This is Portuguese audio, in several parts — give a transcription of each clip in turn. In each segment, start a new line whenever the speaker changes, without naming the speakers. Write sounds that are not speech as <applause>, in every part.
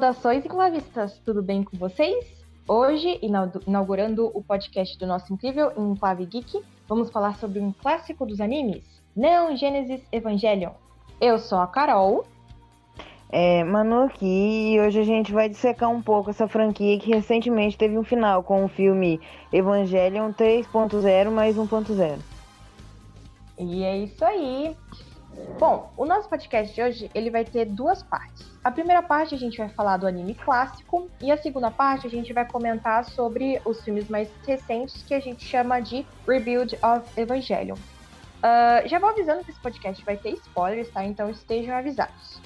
Saudações enclavistas, tudo bem com vocês? Hoje, inaugurando o podcast do nosso incrível Enclave Geek, vamos falar sobre um clássico dos animes, Neon Genesis Evangelion. Eu sou a Carol.
É, Manu aqui, e hoje a gente vai dissecar um pouco essa franquia que recentemente teve um final com o filme Evangelion 3.0 mais 1.0.
E é isso aí. Bom, o nosso podcast de hoje ele vai ter duas partes. A primeira parte a gente vai falar do anime clássico e a segunda parte a gente vai comentar sobre os filmes mais recentes que a gente chama de Rebuild of Evangelion. Uh, já vou avisando que esse podcast vai ter spoilers, tá? Então estejam avisados.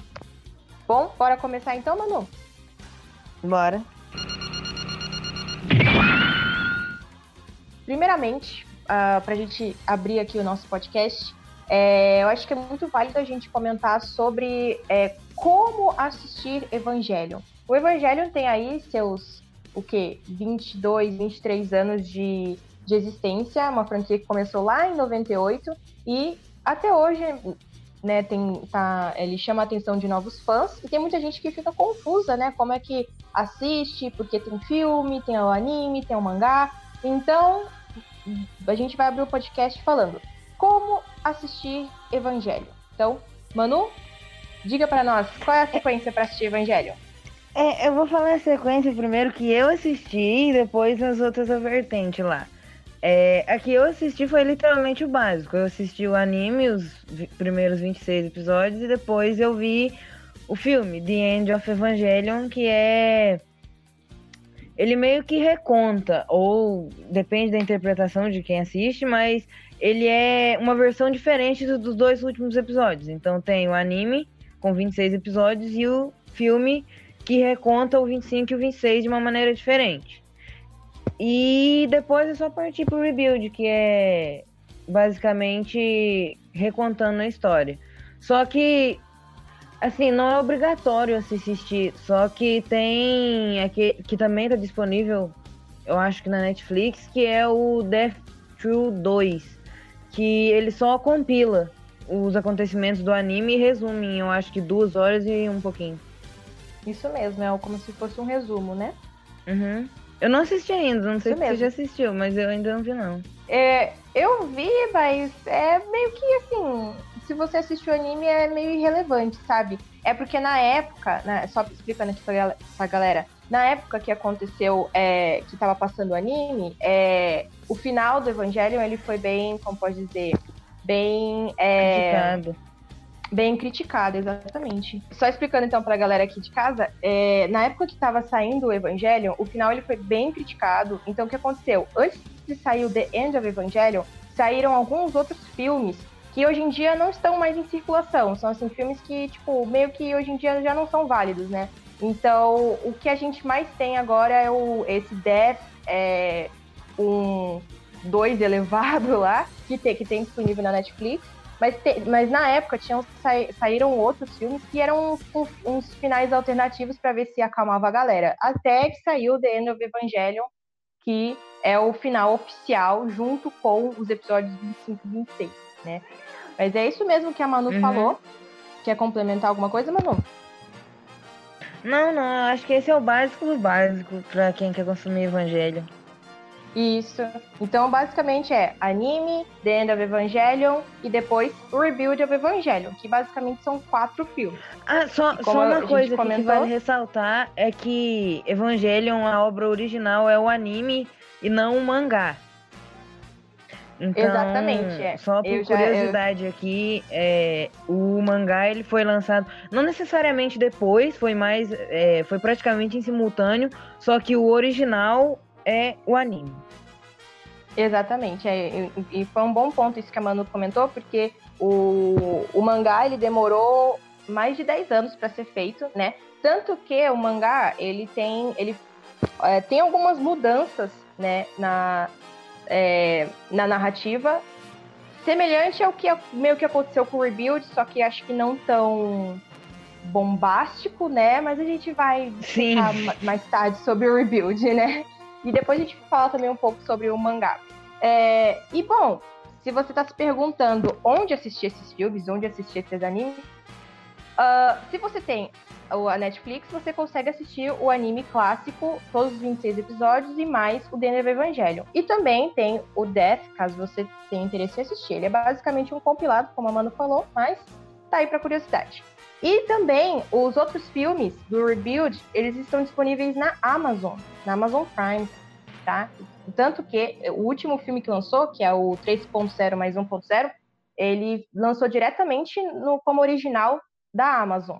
Bom, bora começar então, Manu?
Bora.
Primeiramente, uh, pra gente abrir aqui o nosso podcast, é, eu acho que é muito válido a gente comentar sobre é, como assistir Evangelion. O Evangelion tem aí seus, o quê? 22, 23 anos de, de existência, uma franquia que começou lá em 98 e até hoje né, tem, tá, ele chama a atenção de novos fãs e tem muita gente que fica confusa, né? Como é que assiste, porque tem filme, tem o anime, tem o mangá. Então, a gente vai abrir o podcast falando como assistir Evangelho. Então, Manu, diga para nós, qual é a sequência para assistir Evangelho?
É, eu vou falar a sequência primeiro que eu assisti e depois as outras vertentes lá. É, a que eu assisti foi literalmente o básico. Eu assisti o anime, os primeiros 26 episódios, e depois eu vi o filme, The End of Evangelion, que é. Ele meio que reconta, ou depende da interpretação de quem assiste, mas ele é uma versão diferente dos dois últimos episódios. Então tem o anime com 26 episódios e o filme que reconta o 25 e o 26 de uma maneira diferente. E depois é só partir pro rebuild, que é basicamente recontando a história. Só que assim, não é obrigatório assistir, só que tem aqui que também tá disponível, eu acho que na Netflix, que é o Death True 2 que ele só compila os acontecimentos do anime e resume em, eu acho que duas horas e um pouquinho.
Isso mesmo, é como se fosse um resumo, né?
Uhum. Eu não assisti ainda, não sei Isso se mesmo. você já assistiu, mas eu ainda não vi não.
É, eu vi, mas é meio que assim, se você assistiu o anime é meio irrelevante, sabe? É porque na época, né, só explicando aqui pra, pra galera, na época que aconteceu, é, que tava passando o anime, é, o final do Evangelho ele foi bem, como pode dizer, bem.
É, criticado.
Bem criticado, exatamente. Só explicando então pra galera aqui de casa, é, na época que tava saindo o Evangelho, o final ele foi bem criticado. Então o que aconteceu? Antes de sair o The End of Evangelion, saíram alguns outros filmes que hoje em dia não estão mais em circulação. São assim filmes que, tipo, meio que hoje em dia já não são válidos, né? Então, o que a gente mais tem agora é o, esse Death é, um 2 elevado <laughs> lá, que tem, que tem disponível na Netflix. Mas, te, mas na época tinham, sa, saíram outros filmes que eram uns, uns finais alternativos para ver se acalmava a galera. Até que saiu The End of Evangelion, que é o final oficial, junto com os episódios 25 e 26, né? Mas é isso mesmo que a Manu uhum. falou. Quer complementar alguma coisa, Manu?
Não, não, acho que esse é o básico do básico para quem quer consumir evangelho.
Isso. Então, basicamente é anime, The End of Evangelion e depois o Rebuild of Evangelion, que basicamente são quatro filmes.
Ah, só, só uma coisa comentou... que vale ressaltar é que Evangelion, a obra original, é o anime e não o mangá. Então,
Exatamente, é.
Só por eu curiosidade já, eu... aqui, é, o mangá ele foi lançado não necessariamente depois, foi mais, é, foi praticamente em simultâneo, só que o original é o anime.
Exatamente, é, e foi um bom ponto isso que a Manu comentou, porque o, o mangá ele demorou mais de 10 anos para ser feito, né? Tanto que o mangá ele tem, ele é, tem algumas mudanças, né, na, é, na narrativa, semelhante ao que meio que aconteceu com o Rebuild, só que acho que não tão bombástico, né? Mas a gente vai falar mais tarde sobre o Rebuild, né? E depois a gente fala também um pouco sobre o mangá. É, e bom, se você está se perguntando onde assistir esses filmes, onde assistir esses animes, Uh, se você tem a Netflix, você consegue assistir o anime clássico, todos os 26 episódios, e mais o of Evangelion. E também tem o Death, caso você tenha interesse em assistir. Ele é basicamente um compilado, como a Mano falou, mas tá aí pra curiosidade. E também os outros filmes do Rebuild, eles estão disponíveis na Amazon, na Amazon Prime, tá? Tanto que o último filme que lançou, que é o 3.0 mais 1.0, ele lançou diretamente no como original da Amazon.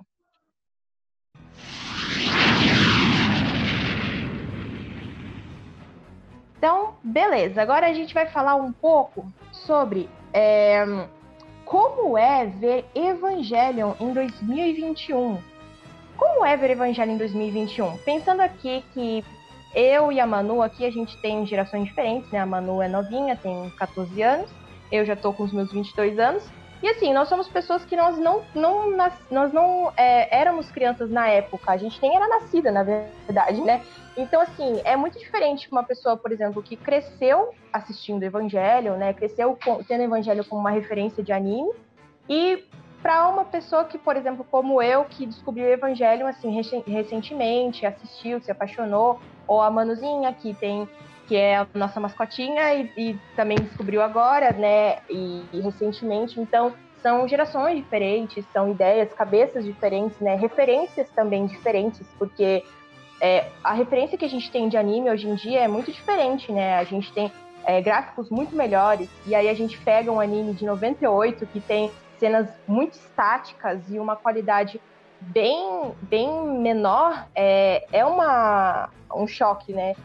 Então, beleza. Agora a gente vai falar um pouco sobre é, como é ver Evangelion em 2021. Como é ver Evangelion em 2021? Pensando aqui que eu e a Manu aqui, a gente tem gerações diferentes, né? A Manu é novinha, tem 14 anos. Eu já tô com os meus 22 anos. E assim, nós somos pessoas que nós não, não, nós não é, éramos crianças na época. A gente nem era nascida, na verdade, né? Então, assim, é muito diferente uma pessoa, por exemplo, que cresceu assistindo Evangelho, né? Cresceu com, tendo Evangelho como uma referência de anime. E para uma pessoa que, por exemplo, como eu, que descobriu o Evangelho, assim, recentemente, assistiu, se apaixonou, ou a Manuzinha, que tem que é a nossa mascotinha e, e também descobriu agora, né, e, e, recentemente. Então, são gerações diferentes, são ideias, cabeças diferentes, né, referências também diferentes, porque é, a referência que a gente tem de anime hoje em dia é muito diferente, né? A gente tem é, gráficos muito melhores, e aí a gente pega um anime de 98 que tem cenas muito estáticas e uma qualidade bem, bem menor, é, é uma, um choque, né?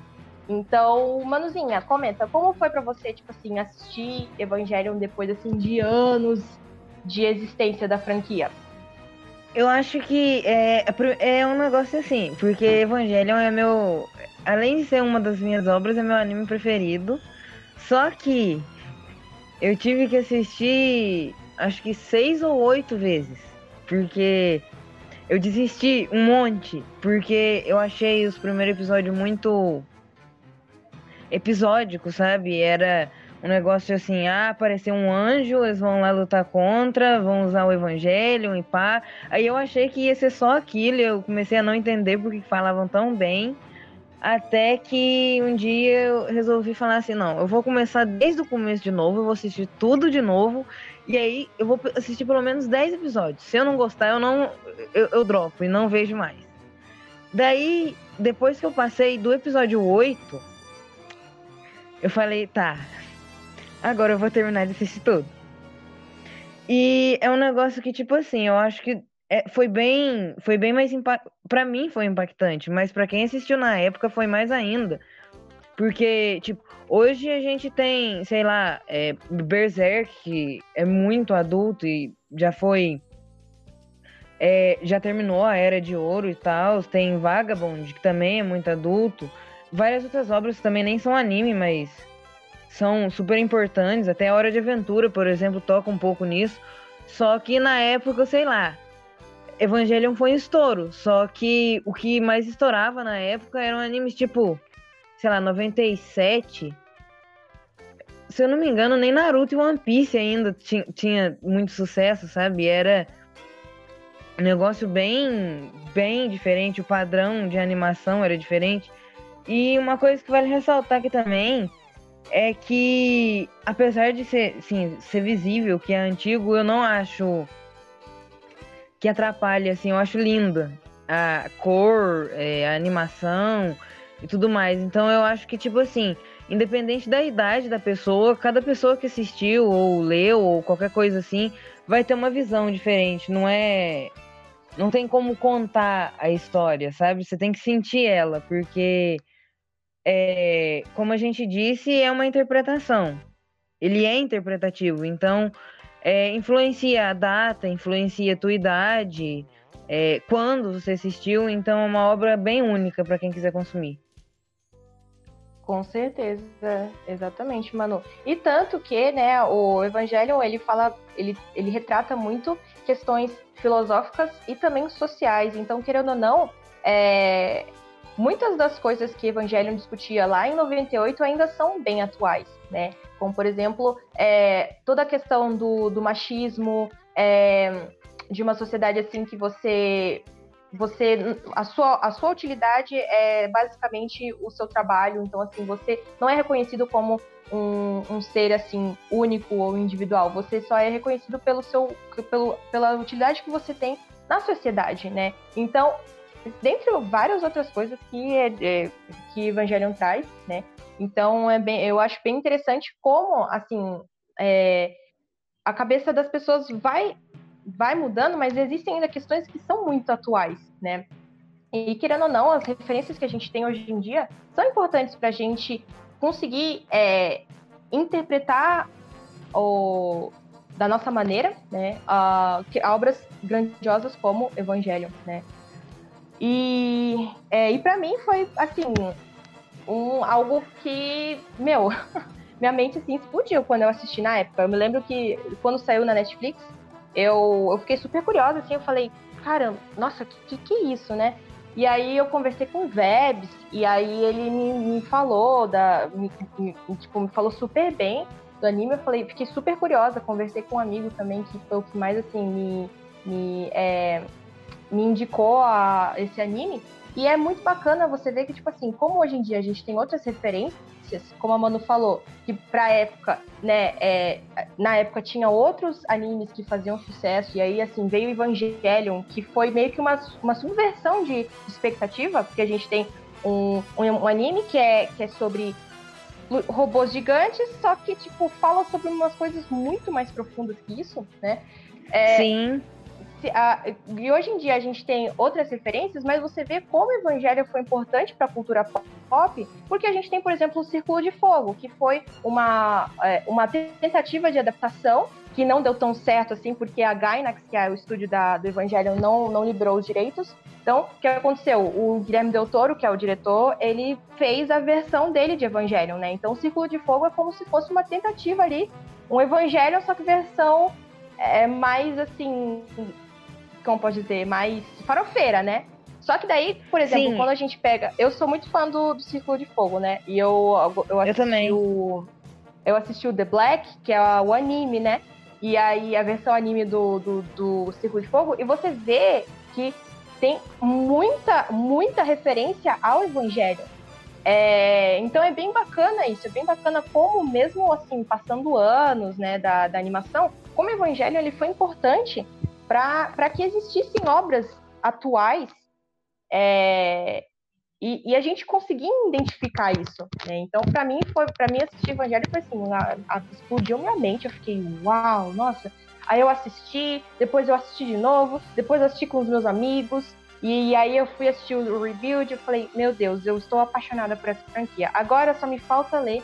Então, Manuzinha, comenta, como foi para você, tipo assim, assistir Evangelion depois, assim, de anos de existência da franquia?
Eu acho que é, é um negócio assim, porque Evangelion é meu. Além de ser uma das minhas obras, é meu anime preferido. Só que eu tive que assistir acho que seis ou oito vezes. Porque eu desisti um monte. Porque eu achei os primeiros episódios muito episódico, sabe? Era um negócio assim, ah, apareceu um anjo, eles vão lá lutar contra, vão usar o evangelho e pá. Aí eu achei que ia ser só aquilo, eu comecei a não entender porque falavam tão bem. Até que um dia eu resolvi falar assim, não, eu vou começar desde o começo de novo, eu vou assistir tudo de novo, e aí eu vou assistir pelo menos 10 episódios. Se eu não gostar, eu não eu, eu dropo e não vejo mais. Daí, depois que eu passei do episódio 8, eu falei, tá, agora eu vou terminar de assistir tudo. E é um negócio que, tipo assim, eu acho que é, foi bem, foi bem mais impactante. Pra mim foi impactante, mas para quem assistiu na época foi mais ainda. Porque, tipo, hoje a gente tem, sei lá, é, Berserk, que é muito adulto e já foi. É, já terminou a Era de Ouro e tal. Tem Vagabond, que também é muito adulto. Várias outras obras que também nem são anime, mas são super importantes. Até a Hora de Aventura, por exemplo, toca um pouco nisso. Só que na época, sei lá, Evangelion foi um estouro. Só que o que mais estourava na época eram animes tipo, sei lá, 97. Se eu não me engano, nem Naruto e One Piece ainda tinha, tinha muito sucesso, sabe? Era um negócio bem, bem diferente. O padrão de animação era diferente. E uma coisa que vale ressaltar aqui também é que, apesar de ser, sim, ser visível que é antigo, eu não acho que atrapalhe, assim, eu acho linda a cor, é, a animação e tudo mais. Então eu acho que, tipo assim, independente da idade da pessoa, cada pessoa que assistiu ou leu ou qualquer coisa assim, vai ter uma visão diferente. Não é. Não tem como contar a história, sabe? Você tem que sentir ela, porque é, como a gente disse, é uma interpretação. Ele é interpretativo, então é, influencia a data, influencia a tua idade, é, quando você assistiu, então é uma obra bem única para quem quiser consumir.
Com certeza, exatamente, Manu. E tanto que, né, o Evangelho ele fala, ele, ele retrata muito questões filosóficas e também sociais. Então, querendo ou não, é, muitas das coisas que Evangelion discutia lá em 98 ainda são bem atuais, né? Como, por exemplo, é, toda a questão do, do machismo, é, de uma sociedade assim que você você a sua, a sua utilidade é basicamente o seu trabalho, então assim, você não é reconhecido como um, um ser assim único ou individual, você só é reconhecido pelo seu pelo, pela utilidade que você tem na sociedade, né? Então, dentre várias outras coisas que é, é, que Evangelion traz, né? Então é bem, eu acho bem interessante como assim é, a cabeça das pessoas vai vai mudando, mas existem ainda questões que são muito atuais, né? E querendo ou não, as referências que a gente tem hoje em dia são importantes para a gente conseguir é, interpretar o, da nossa maneira, né? A, obras grandiosas como Evangelho, né? E, é, e para mim foi assim um, algo que, meu, <laughs> minha mente assim explodiu quando eu assisti na época. Eu me lembro que quando saiu na Netflix, eu, eu fiquei super curiosa, assim, eu falei, caramba, nossa, que, que, que é isso, né? E aí eu conversei com o Vebs, e aí ele me, me falou da. Me, me, tipo, me falou super bem do anime. Eu falei, fiquei super curiosa, conversei com um amigo também, que foi o que mais assim me, me, é, me indicou a, esse anime. E é muito bacana você ver que, tipo assim, como hoje em dia a gente tem outras referências, como a Manu falou, que pra época, né, é, na época tinha outros animes que faziam sucesso, e aí, assim, veio Evangelion, que foi meio que uma, uma subversão de expectativa, porque a gente tem um, um, um anime que é, que é sobre robôs gigantes, só que, tipo, fala sobre umas coisas muito mais profundas que isso, né?
É, Sim
a, e hoje em dia a gente tem outras referências, mas você vê como o Evangelho foi importante para a cultura pop, porque a gente tem, por exemplo, o Círculo de Fogo, que foi uma, é, uma tentativa de adaptação que não deu tão certo assim, porque a Gainax, que é o estúdio da, do Evangelho, não, não liberou os direitos. Então, o que aconteceu? O Guilherme Del Toro, que é o diretor, ele fez a versão dele de Evangelho, né? Então, o Círculo de Fogo é como se fosse uma tentativa ali, um Evangelho, só que versão é, mais assim como pode dizer, mais farofeira, né? Só que daí, por exemplo, Sim. quando a gente pega. Eu sou muito fã do, do Círculo de Fogo, né? E eu, eu assisti
eu também.
o. Eu assisti o The Black, que é o anime, né? E aí a versão anime do, do, do Círculo de Fogo, e você vê que tem muita, muita referência ao Evangelho. É, então é bem bacana isso, é bem bacana como mesmo assim, passando anos né, da, da animação, como o Evangelho ele foi importante para que existissem obras atuais é, e, e, a gente conseguia identificar isso. Né? Então, para mim, foi para mim assistir Evangelho foi assim, a, a, explodiu minha mente. Eu fiquei, uau, nossa. Aí eu assisti, depois eu assisti de novo, depois eu assisti com os meus amigos. E, e aí eu fui assistir o Rebuild e falei, meu Deus, eu estou apaixonada por essa franquia. Agora só me falta ler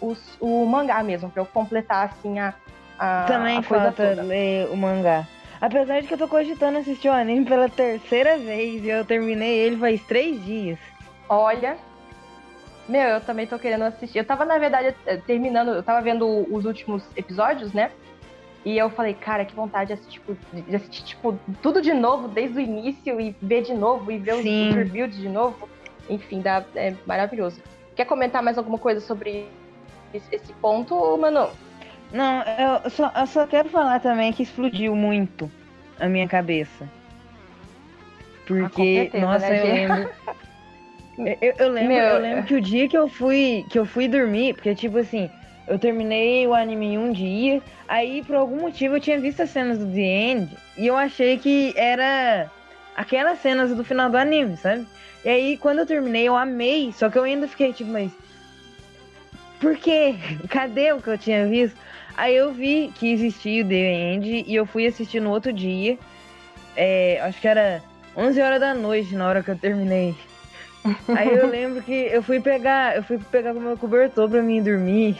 os, o mangá mesmo, para eu completar assim a, a
Também
a
falta toda. ler o mangá. Apesar de que eu tô cogitando assistir o anime pela terceira vez e eu terminei ele faz três dias.
Olha. Meu, eu também tô querendo assistir. Eu tava, na verdade, eh, terminando, eu tava vendo os últimos episódios, né? E eu falei, cara, que vontade de assistir, tipo, de assistir, tipo, tudo de novo, desde o início, e ver de novo, e ver Sim. os reviews de novo. Enfim, dá, é maravilhoso. Quer comentar mais alguma coisa sobre esse ponto, Manu?
Não, eu só, eu só quero falar também que explodiu muito a minha cabeça. Porque, ah, nossa, né, eu lembro. eu, eu, lembro, Meu... eu lembro que o dia que eu fui que eu fui dormir, porque tipo assim, eu terminei o anime em um dia, aí por algum motivo eu tinha visto as cenas do The End e eu achei que era aquelas cenas do final do anime, sabe? E aí quando eu terminei eu amei, só que eu ainda fiquei tipo, mas por quê? <laughs> Cadê o que eu tinha visto? Aí eu vi que existia o The End e eu fui assistir no outro dia. É, acho que era 11 horas da noite na hora que eu terminei. <laughs> Aí eu lembro que eu fui pegar, eu fui pegar o meu cobertor pra mim dormir.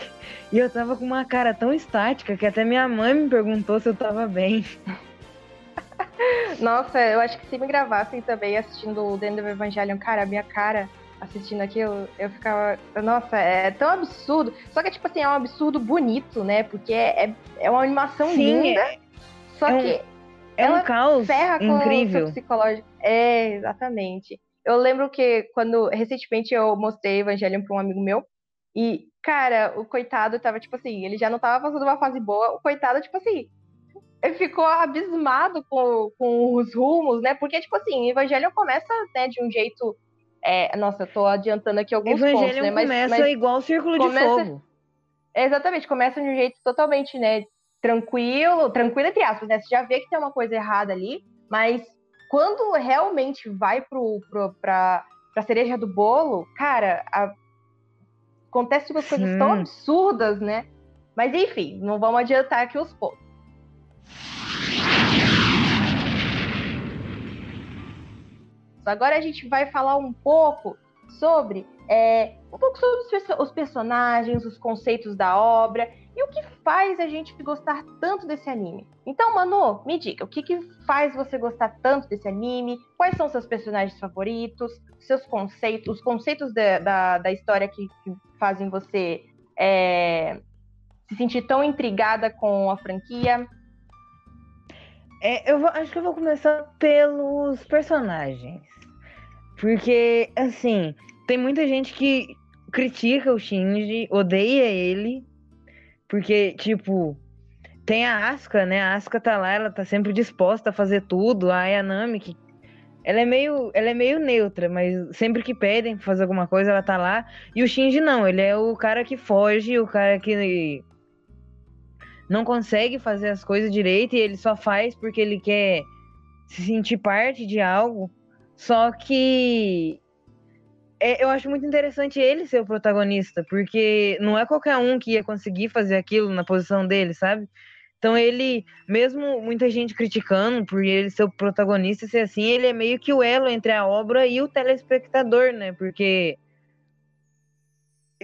E eu tava com uma cara tão estática que até minha mãe me perguntou se eu tava bem. <laughs>
Nossa, eu acho que se me gravassem também assistindo o The End of Evangelion, cara, a minha cara assistindo aquilo, eu ficava. Nossa, é tão absurdo. Só que, tipo assim, é um absurdo bonito, né? Porque é, é uma animação Sim, linda. É, só é que. Um,
é um caos ferra incrível.
Com o psicológico. É, exatamente. Eu lembro que quando recentemente eu mostrei Evangelion para um amigo meu. E, cara, o coitado tava, tipo assim, ele já não tava passando uma fase boa. O coitado, tipo assim, ficou abismado com, com os rumos, né? Porque, tipo assim, o Evangelho começa né, de um jeito. É, nossa, eu tô adiantando aqui alguns
Evangelho
pontos, né?
Mas, começa mas igual o Círculo começa, de Fogo.
Exatamente, começa de um jeito totalmente, né? Tranquilo, tranquilo entre aspas, né? Você já vê que tem uma coisa errada ali, mas quando realmente vai pro, pro, pra, pra cereja do bolo, cara, a... acontece umas coisas tão absurdas, né? Mas enfim, não vamos adiantar aqui os pontos. Agora a gente vai falar um pouco sobre é, um pouco sobre os personagens, os conceitos da obra e o que faz a gente gostar tanto desse anime. Então, Manu, me diga, o que, que faz você gostar tanto desse anime? Quais são seus personagens favoritos? Seus conceitos, os conceitos da, da, da história que, que, fazem você é, se sentir tão intrigada com a franquia?
É, eu vou, acho que eu vou começar pelos personagens. Porque, assim, tem muita gente que critica o Shinji, odeia ele, porque, tipo, tem a Asuka, né? A Asuka tá lá, ela tá sempre disposta a fazer tudo. A Ayanami, que ela é meio, ela é meio neutra, mas sempre que pedem pra fazer alguma coisa, ela tá lá. E o Shinji não, ele é o cara que foge, o cara que não consegue fazer as coisas direito e ele só faz porque ele quer se sentir parte de algo. Só que é, eu acho muito interessante ele ser o protagonista, porque não é qualquer um que ia conseguir fazer aquilo na posição dele, sabe? Então ele, mesmo muita gente criticando por ele ser o protagonista ser assim, ele é meio que o elo entre a obra e o telespectador, né? Porque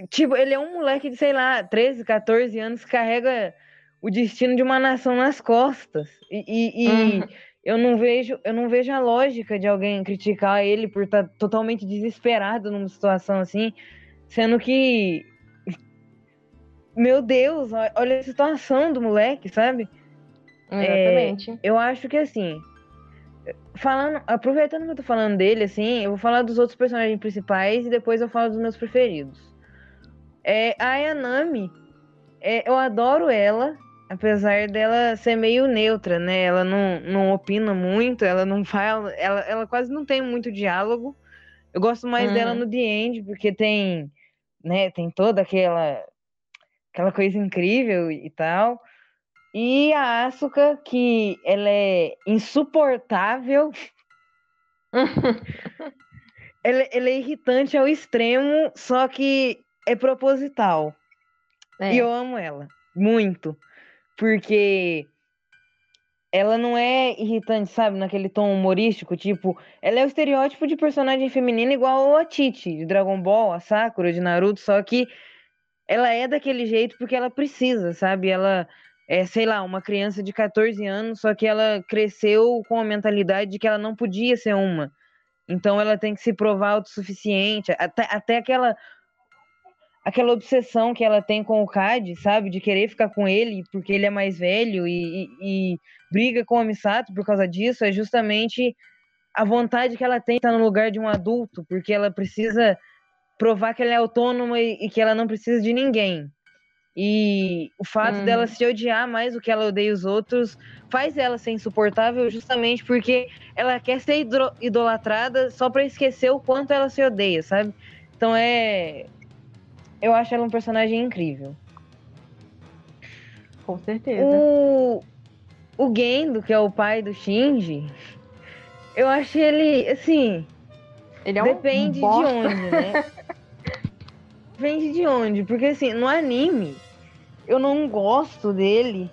tipo, ele é um moleque de, sei lá, 13, 14 anos que carrega o destino de uma nação nas costas. E, e, e uhum. eu não vejo, eu não vejo a lógica de alguém criticar ele por estar tá totalmente desesperado numa situação assim, sendo que meu Deus, olha a situação do moleque, sabe?
Exatamente.
É, eu acho que assim, falando, aproveitando que eu tô falando dele, assim, eu vou falar dos outros personagens principais e depois eu falo dos meus preferidos. É, a Ayanami, é, eu adoro ela, apesar dela ser meio neutra, né? Ela não, não opina muito, ela não fala, ela, ela quase não tem muito diálogo. Eu gosto mais hum. dela no The End, porque tem, né, tem toda aquela aquela coisa incrível e tal. E a Asuka, que ela é insuportável. <laughs> ela, ela, é irritante ao extremo, só que é proposital. É. E eu amo ela. Muito porque ela não é irritante, sabe, naquele tom humorístico, tipo, ela é o estereótipo de personagem feminina igual a Titi, de Dragon Ball, a Sakura, de Naruto, só que ela é daquele jeito porque ela precisa, sabe? Ela é, sei lá, uma criança de 14 anos, só que ela cresceu com a mentalidade de que ela não podia ser uma. Então ela tem que se provar autossuficiente. Até, até aquela aquela obsessão que ela tem com o Cad, sabe? De querer ficar com ele porque ele é mais velho e, e, e briga com o Misato por causa disso, é justamente a vontade que ela tem de estar no lugar de um adulto, porque ela precisa provar que ela é autônoma e, e que ela não precisa de ninguém. E o fato hum. dela se odiar mais do que ela odeia os outros faz ela ser insuportável justamente porque ela quer ser idolatrada só para esquecer o quanto ela se odeia, sabe? Então é eu acho ela um personagem incrível.
Com certeza.
O, o Gendo, que é o pai do Shinji, eu acho ele, assim.
Ele é um
Depende
bosta.
de onde, né? <laughs> depende de onde. Porque, assim, no anime, eu não gosto dele.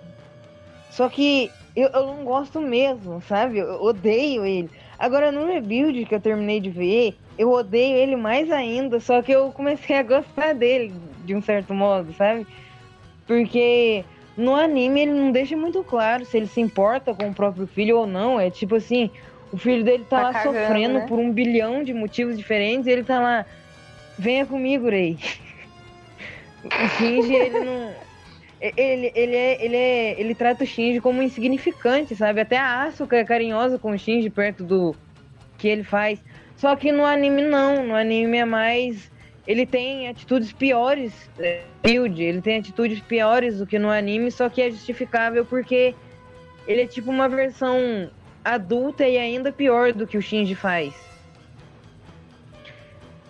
Só que eu, eu não gosto mesmo, sabe? Eu odeio ele. Agora, no rebuild que eu terminei de ver, eu odeio ele mais ainda, só que eu comecei a gostar dele, de um certo modo, sabe? Porque no anime ele não deixa muito claro se ele se importa com o próprio filho ou não. É tipo assim, o filho dele tá, tá lá cagando, sofrendo né? por um bilhão de motivos diferentes e ele tá lá, venha comigo, Rei. O <laughs> Shinji, ele não. Ele, ele, é, ele, é, ele trata o Shinji como insignificante, sabe? Até a Asuka é carinhosa com o Shinji perto do que ele faz. Só que no anime não, no anime é mais. Ele tem atitudes piores, Build, ele tem atitudes piores do que no anime, só que é justificável porque ele é tipo uma versão adulta e ainda pior do que o Shinji faz.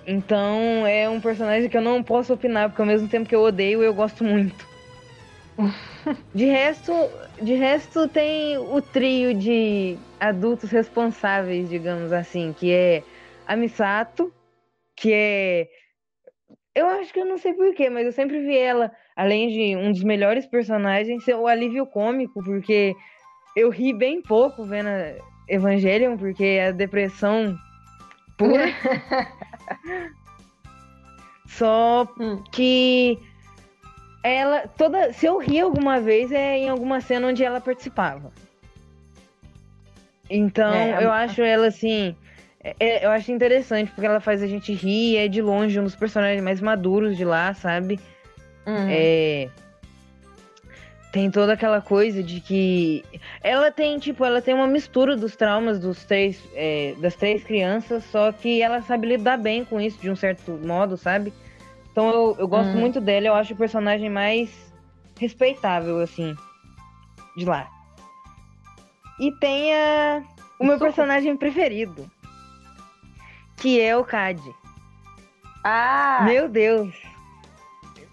Então é um personagem que eu não posso opinar, porque ao mesmo tempo que eu odeio, eu gosto muito. <laughs> De resto, de resto tem o trio de adultos responsáveis, digamos assim, que é a Misato, que é eu acho que eu não sei porquê, mas eu sempre vi ela, além de um dos melhores personagens, ser o alívio cômico, porque eu ri bem pouco vendo Evangelion, porque é a depressão pura. <laughs> Só hum. que ela toda se eu ri alguma vez é em alguma cena onde ela participava então é, eu a... acho ela assim é, eu acho interessante porque ela faz a gente rir é de longe um dos personagens mais maduros de lá sabe uhum. é tem toda aquela coisa de que ela tem tipo ela tem uma mistura dos traumas dos três é, das três crianças só que ela sabe lidar bem com isso de um certo modo sabe então eu, eu gosto hum. muito dela, eu acho o personagem mais respeitável, assim, de lá. E tem a, o meu personagem preferido, que é o Cad.
Ah!
Meu Deus!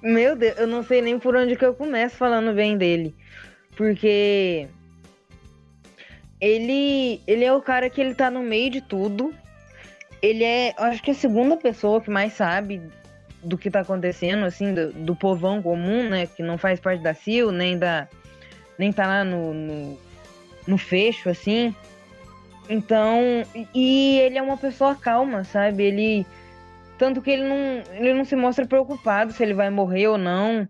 Meu Deus, eu não sei nem por onde que eu começo falando bem dele. Porque ele, ele é o cara que ele tá no meio de tudo. Ele é, acho que é a segunda pessoa que mais sabe do que tá acontecendo, assim, do, do, povão comum, né? Que não faz parte da CIL, nem da. nem tá lá no, no, no fecho, assim. Então. E ele é uma pessoa calma, sabe? Ele. Tanto que ele não, ele não se mostra preocupado se ele vai morrer ou não.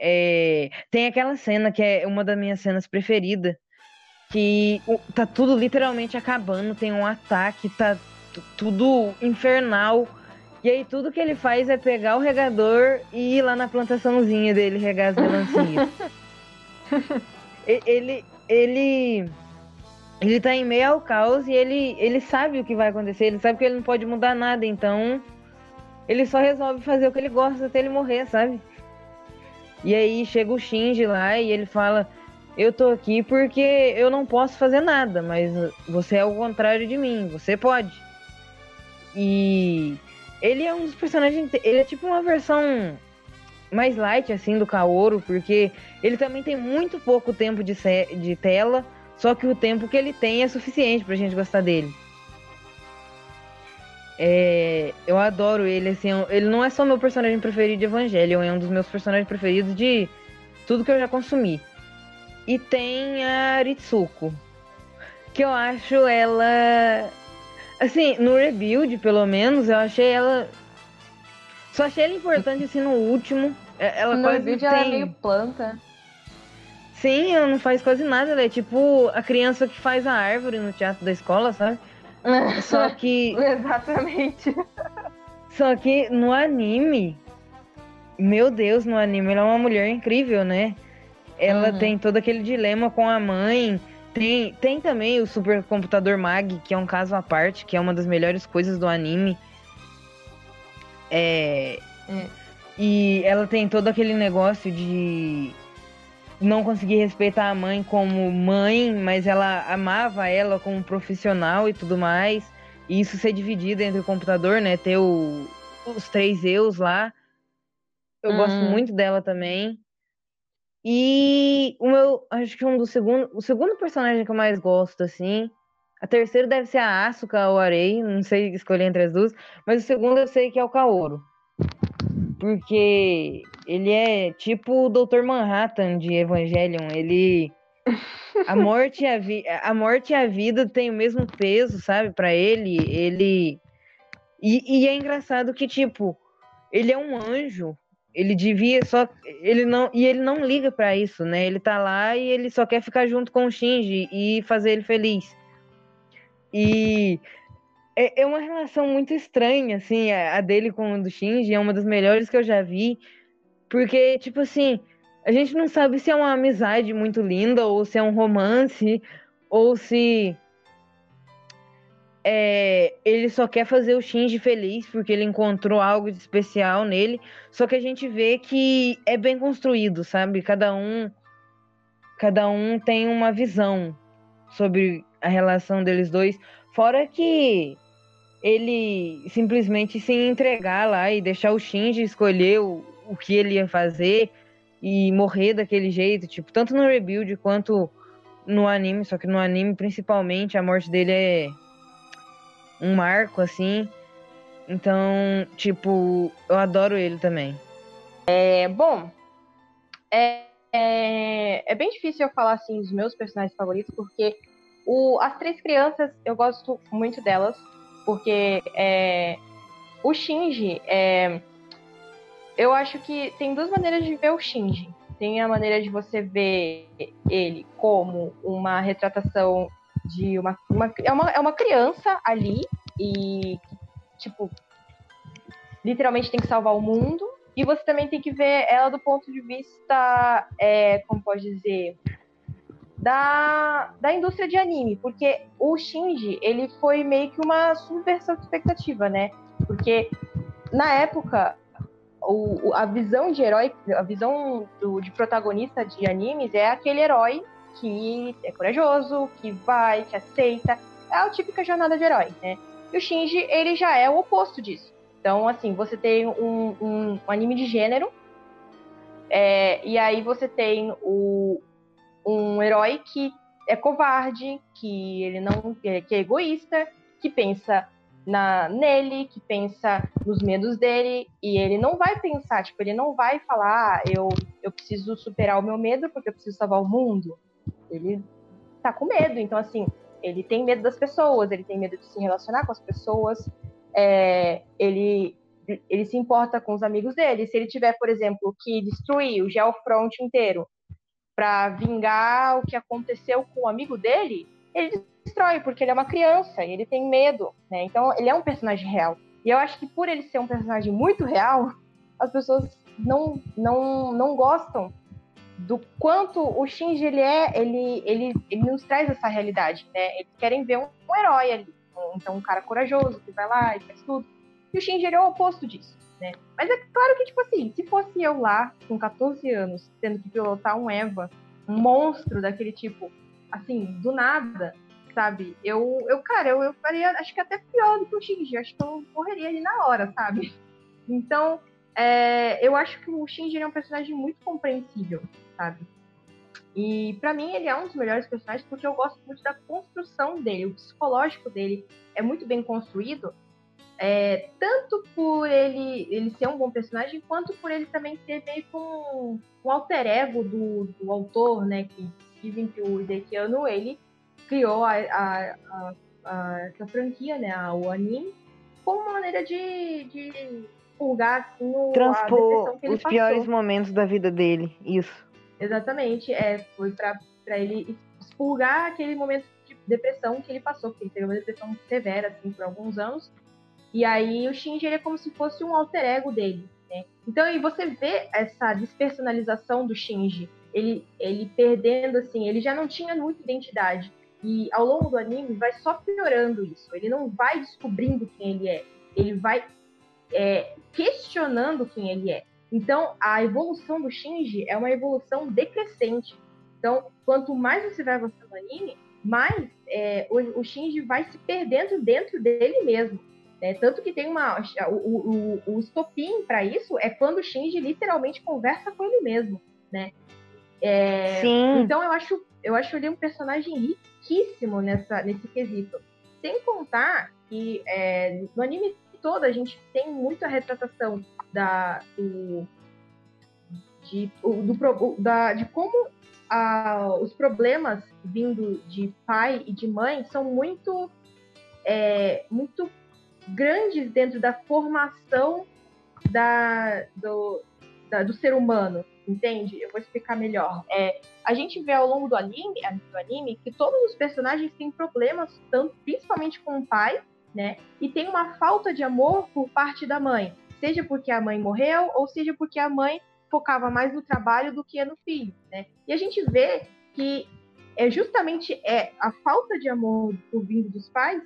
É, tem aquela cena que é uma das minhas cenas preferidas. Que tá tudo literalmente acabando, tem um ataque, tá tudo infernal e aí tudo que ele faz é pegar o regador e ir lá na plantaçãozinha dele regar as melancias. <laughs> ele, ele, ele tá em meio ao caos e ele, ele sabe o que vai acontecer, ele sabe que ele não pode mudar nada, então ele só resolve fazer o que ele gosta até ele morrer, sabe? E aí chega o Shinji lá e ele fala: Eu tô aqui porque eu não posso fazer nada, mas você é o contrário de mim, você pode. E ele é um dos personagens. Ele é tipo uma versão mais light, assim, do Kaoru, porque ele também tem muito pouco tempo de, de tela, só que o tempo que ele tem é suficiente pra gente gostar dele. É, eu adoro ele, assim, ele não é só meu personagem preferido de Evangelion, é um dos meus personagens preferidos de tudo que eu já consumi. E tem a Ritsuko, que eu acho ela Assim, no rebuild, pelo menos, eu achei ela. Só achei ela importante, assim, no último. É, ela
no
quase
rebuild
tem...
ela é meio planta.
Sim, ela não faz quase nada. Ela é tipo a criança que faz a árvore no teatro da escola, sabe? <laughs> Só que.
Exatamente.
Só que no anime. Meu Deus, no anime ela é uma mulher incrível, né? Ela uhum. tem todo aquele dilema com a mãe tem, tem também o supercomputador Mag, que é um caso à parte, que é uma das melhores coisas do anime. É, é. E ela tem todo aquele negócio de não conseguir respeitar a mãe como mãe, mas ela amava ela como profissional e tudo mais. E isso ser dividido entre o computador, né? Ter o, os três eus lá. Eu hum. gosto muito dela também. E o meu, acho que um do segundo, o segundo personagem que eu mais gosto, assim. A terceira deve ser a Asuka ou a Arei, não sei escolher entre as duas, mas o segundo eu sei que é o Kaoru. Porque ele é tipo o Dr. Manhattan de Evangelion, ele a <laughs> morte e a, vi... a morte e a vida tem o mesmo peso, sabe, para ele, ele e, e é engraçado que tipo, ele é um anjo ele devia só ele não e ele não liga para isso, né? Ele tá lá e ele só quer ficar junto com o Shinji e fazer ele feliz. E é, é uma relação muito estranha, assim, a, a dele com o do Shinji, é uma das melhores que eu já vi, porque tipo assim, a gente não sabe se é uma amizade muito linda ou se é um romance ou se é, ele só quer fazer o Shinji feliz porque ele encontrou algo de especial nele. Só que a gente vê que é bem construído, sabe? Cada um. cada um tem uma visão sobre a relação deles dois, fora que ele simplesmente se entregar lá e deixar o Shinji escolher o, o que ele ia fazer e morrer daquele jeito, tipo, tanto no Rebuild quanto no anime, só que no anime principalmente a morte dele é um marco assim. Então, tipo, eu adoro ele também.
É, bom, é, é, é bem difícil eu falar assim dos meus personagens favoritos, porque o, as três crianças eu gosto muito delas, porque é, o Shinji é, eu acho que tem duas maneiras de ver o Shinji. Tem a maneira de você ver ele como uma retratação de uma, uma, é, uma é uma criança ali e tipo literalmente tem que salvar o mundo e você também tem que ver ela do ponto de vista é, como pode dizer da, da indústria de anime, porque o Shinji, ele foi meio que uma subversão de expectativa, né? Porque na época o, a visão de herói, a visão do, de protagonista de animes é aquele herói que é corajoso, que vai, que aceita. É a típica jornada de herói, né? E o Shinji, ele já é o oposto disso. Então, assim, você tem um, um, um anime de gênero, é, e aí você tem o, um herói que é covarde, que ele não que é egoísta, que pensa na nele, que pensa nos medos dele, e ele não vai pensar, tipo, ele não vai falar, ah, eu, eu preciso superar o meu medo porque eu preciso salvar o mundo. Ele tá com medo, então assim, ele tem medo das pessoas, ele tem medo de se relacionar com as pessoas, é, ele, ele se importa com os amigos dele. Se ele tiver, por exemplo, que destruir o Geofront inteiro para vingar o que aconteceu com o amigo dele, ele destrói, porque ele é uma criança e ele tem medo, né? Então ele é um personagem real. E eu acho que por ele ser um personagem muito real, <laughs> as pessoas não, não, não gostam do quanto o Shinji ele é, ele, ele, ele nos traz essa realidade, né? Eles querem ver um, um herói ali, então um cara corajoso que vai lá e faz tudo. E o Shinji ele é o oposto disso, né? Mas é claro que, tipo assim, se fosse eu lá, com 14 anos, tendo que pilotar um Eva, um monstro daquele tipo, assim, do nada, sabe? Eu, eu cara, eu, eu faria, acho que até pior do que o Shinji, acho que eu morreria ali na hora, sabe? Então, é, eu acho que o Shinji é um personagem muito compreensível, sabe? E para mim ele é um dos melhores personagens porque eu gosto muito da construção dele, o psicológico dele é muito bem construído, é, tanto por ele, ele ser um bom personagem, quanto por ele também ser meio com um alter ego do, do autor, né? Que dizem que o Hideki Anno, ele criou a, a, a, a, essa franquia, né? o anime, como uma maneira de, de purgar assim, o,
Transpor os passou. piores momentos da vida dele, isso.
Exatamente, é, foi para ele expurgar aquele momento de depressão que ele passou, porque ele teve uma depressão severa, assim, por alguns anos. E aí o Shinji é como se fosse um alter ego dele, né? Então, e você vê essa despersonalização do Shinji, ele, ele perdendo, assim, ele já não tinha muita identidade. E ao longo do anime vai só piorando isso. Ele não vai descobrindo quem ele é. Ele vai é, questionando quem ele é. Então, a evolução do Shinji é uma evolução decrescente. Então, quanto mais você vai avançando no anime, mais é, o, o, Shinji vai se perdendo dentro dele mesmo. Né? Tanto que tem uma. O, o, o estopim para isso é quando o Shinji literalmente conversa com ele mesmo. Né? É,
Sim.
Então eu acho, eu acho ele um personagem riquíssimo nessa, nesse quesito. Sem contar que é, no anime todo a gente tem muita retratação da, do, de, do, da, de como a, os problemas vindo de pai e de mãe são muito, é, muito grandes dentro da formação da, do, da, do ser humano, entende? Eu vou explicar melhor. É, a gente vê ao longo do anime, do anime que todos os personagens têm problemas, tanto, principalmente com o pai, né? E tem uma falta de amor por parte da mãe seja porque a mãe morreu ou seja porque a mãe focava mais no trabalho do que no filho, né? E a gente vê que é justamente é a falta de amor por vindo dos pais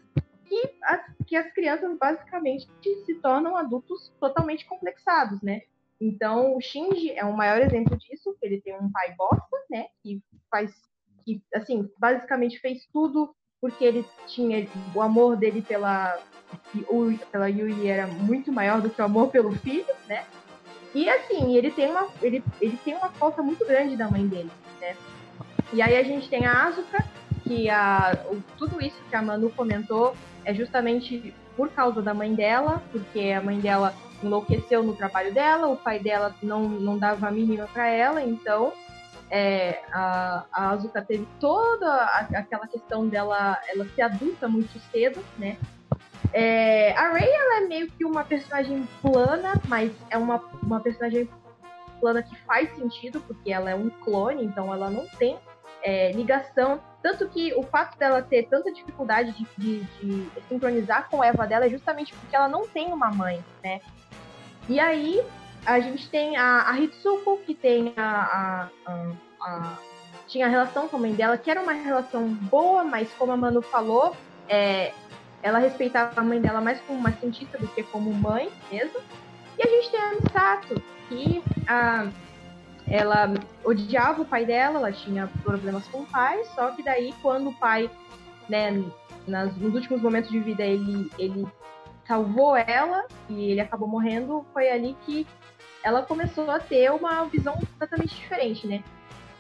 que as, que as crianças basicamente se tornam adultos totalmente complexados, né? Então, o Shinji é o maior exemplo disso, ele tem um pai bosta, né, que faz que assim, basicamente fez tudo porque ele tinha o amor dele pela pela Yui era muito maior do que o amor pelo filho, né? E assim, ele tem uma ele, ele tem uma falta muito grande da mãe dele, né? E aí a gente tem a Asuka, que a, tudo isso que a Manu comentou é justamente por causa da mãe dela, porque a mãe dela enlouqueceu no trabalho dela, o pai dela não, não dava a mínima para ela, então é, a, a Azuka teve toda a, aquela questão dela ela ser adulta muito cedo, né? É, a Rey ela é meio que uma personagem plana, mas é uma, uma personagem plana que faz sentido, porque ela é um clone, então ela não tem é, ligação. Tanto que o fato dela ter tanta dificuldade de, de, de sincronizar com Eva dela é justamente porque ela não tem uma mãe, né? E aí a gente tem a, a Hitsuko, que tem a, a, a, tinha a relação com a mãe dela, que era uma relação boa, mas como a Manu falou, é, ela respeitava a mãe dela mais como uma cientista do que como mãe mesmo. E a gente tem a Misato, que a, ela odiava o pai dela, ela tinha problemas com o pai, só que daí quando o pai, né, nas, nos últimos momentos de vida ele, ele salvou ela e ele acabou morrendo, foi ali que ela começou a ter uma visão completamente diferente, né?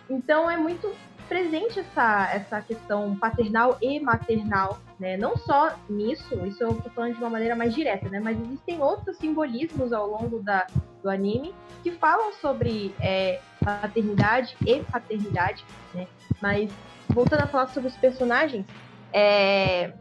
Então é muito presente essa, essa questão paternal e maternal, né? Não só nisso, isso eu tô falando de uma maneira mais direta, né? Mas existem outros simbolismos ao longo da, do anime que falam sobre é, paternidade e paternidade, né? Mas voltando a falar sobre os personagens, é,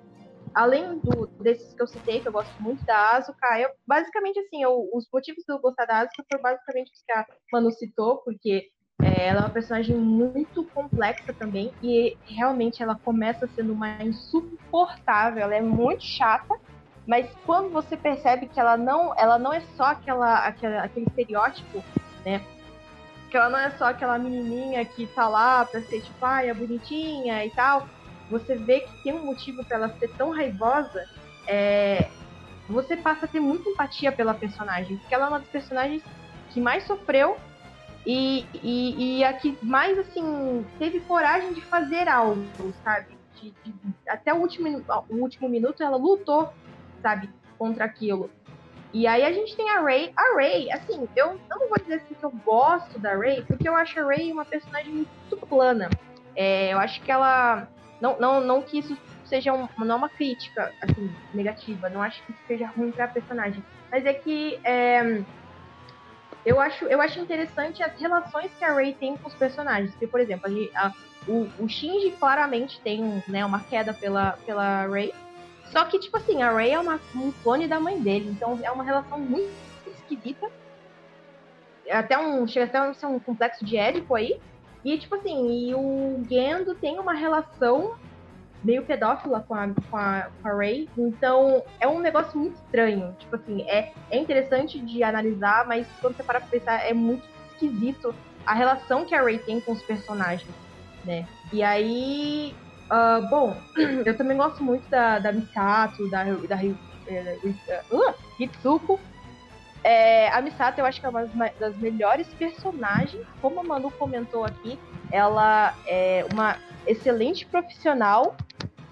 além do, desses que eu citei, que eu gosto muito da Asuka, eu, basicamente assim, eu, os motivos de eu gostar da Asuka foram basicamente os que a Manu citou, porque é, ela é uma personagem muito complexa também e realmente ela começa sendo uma insuportável, ela é muito chata, mas quando você percebe que ela não, ela não é só aquela, aquela aquele estereótipo, né? Que ela não é só aquela menininha que tá lá pra ser tipo, ai, é bonitinha e tal. Você vê que tem um motivo para ela ser tão raivosa. É, você passa a ter muita empatia pela personagem, porque ela é uma das personagens que mais sofreu e, e, e a que mais, assim, teve coragem de fazer algo, sabe? De, de, até o último, o último minuto ela lutou, sabe, contra aquilo. E aí a gente tem a Ray. A Ray, assim, eu, não vou dizer assim que eu gosto da Ray, porque eu acho a Ray uma personagem muito plana. É, eu acho que ela. Não, não, não que isso seja um, não é uma crítica assim, negativa, não acho que isso seja ruim pra personagem. Mas é que é, eu acho, eu acho interessante as relações que a Ray tem com os personagens. Porque, por exemplo, a, a, o, o Shinji claramente tem né, uma queda pela, pela Ray. Só que, tipo assim, a Ray é uma, um clone da mãe dele. Então é uma relação muito esquisita. Até um, chega até a ser um complexo de Édipo aí. E, tipo assim, e o Gendo tem uma relação meio pedófila com a, com a, com a Ray. Então, é um negócio muito estranho. Tipo assim, é, é interessante de analisar, mas quando você para pra pensar, é muito esquisito a relação que a Ray tem com os personagens, né? E aí, uh, bom, <clears throat> eu também gosto muito da, da Misato, da, da, da uh, Hitsuko. É, a Misato eu acho que é uma das melhores personagens, como a Manu comentou aqui, ela é uma excelente profissional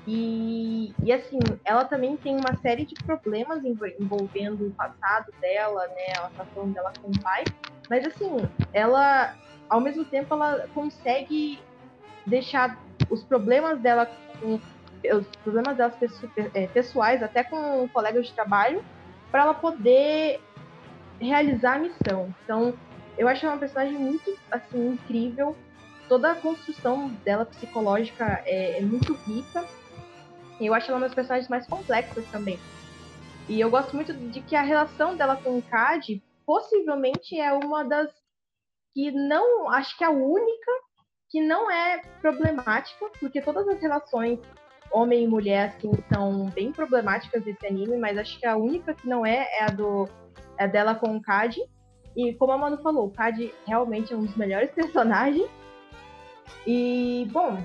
e, e assim, ela também tem uma série de problemas envolvendo o passado dela, né? A relação dela com o pai. Mas assim, ela, ao mesmo tempo, ela consegue deixar os problemas dela com os problemas dela é, pessoais, até com colegas de trabalho, para ela poder realizar a missão. Então, eu acho ela uma personagem muito assim incrível toda a construção dela psicológica é, é muito rica. Eu acho ela uma das personagens mais complexas também. E eu gosto muito de que a relação dela com o Cad possivelmente é uma das que não, acho que é a única que não é problemática, porque todas as relações homem e mulher assim são bem problemáticas desse anime, mas acho que a única que não é é a do é dela com o Cad. E como a Manu falou, o Cad realmente é um dos melhores <laughs> personagens e, bom,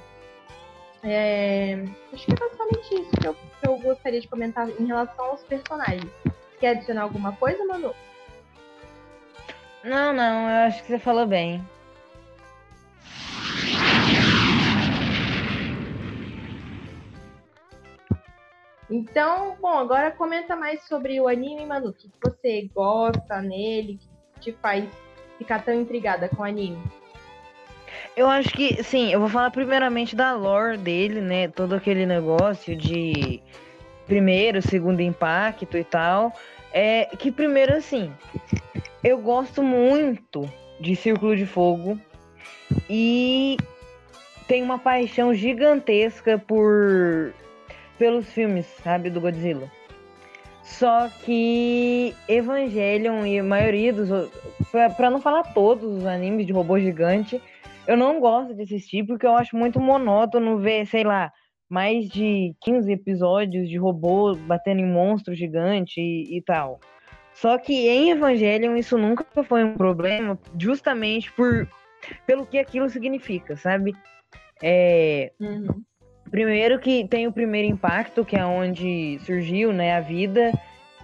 é, acho que é basicamente isso que eu, que eu gostaria de comentar em relação aos personagens. Quer adicionar alguma coisa, Manu?
Não, não, eu acho que você falou bem.
Então, bom, agora comenta mais sobre o anime, Manu. O que você gosta nele? O que te faz ficar tão intrigada com o anime?
Eu acho que, sim, eu vou falar primeiramente da lore dele, né? Todo aquele negócio de primeiro, segundo impacto e tal. É que primeiro, assim, eu gosto muito de Círculo de Fogo e tenho uma paixão gigantesca por pelos filmes, sabe, do Godzilla. Só que Evangelion e a maioria dos. Pra, não falar todos os animes de robô gigante, eu não gosto de assistir porque eu acho muito monótono ver, sei lá, mais de 15 episódios de robô batendo em monstro gigante e, e tal. Só que em Evangelion isso nunca foi um problema, justamente por pelo que aquilo significa, sabe? É, uhum. Primeiro que tem o primeiro impacto, que é onde surgiu né, a vida,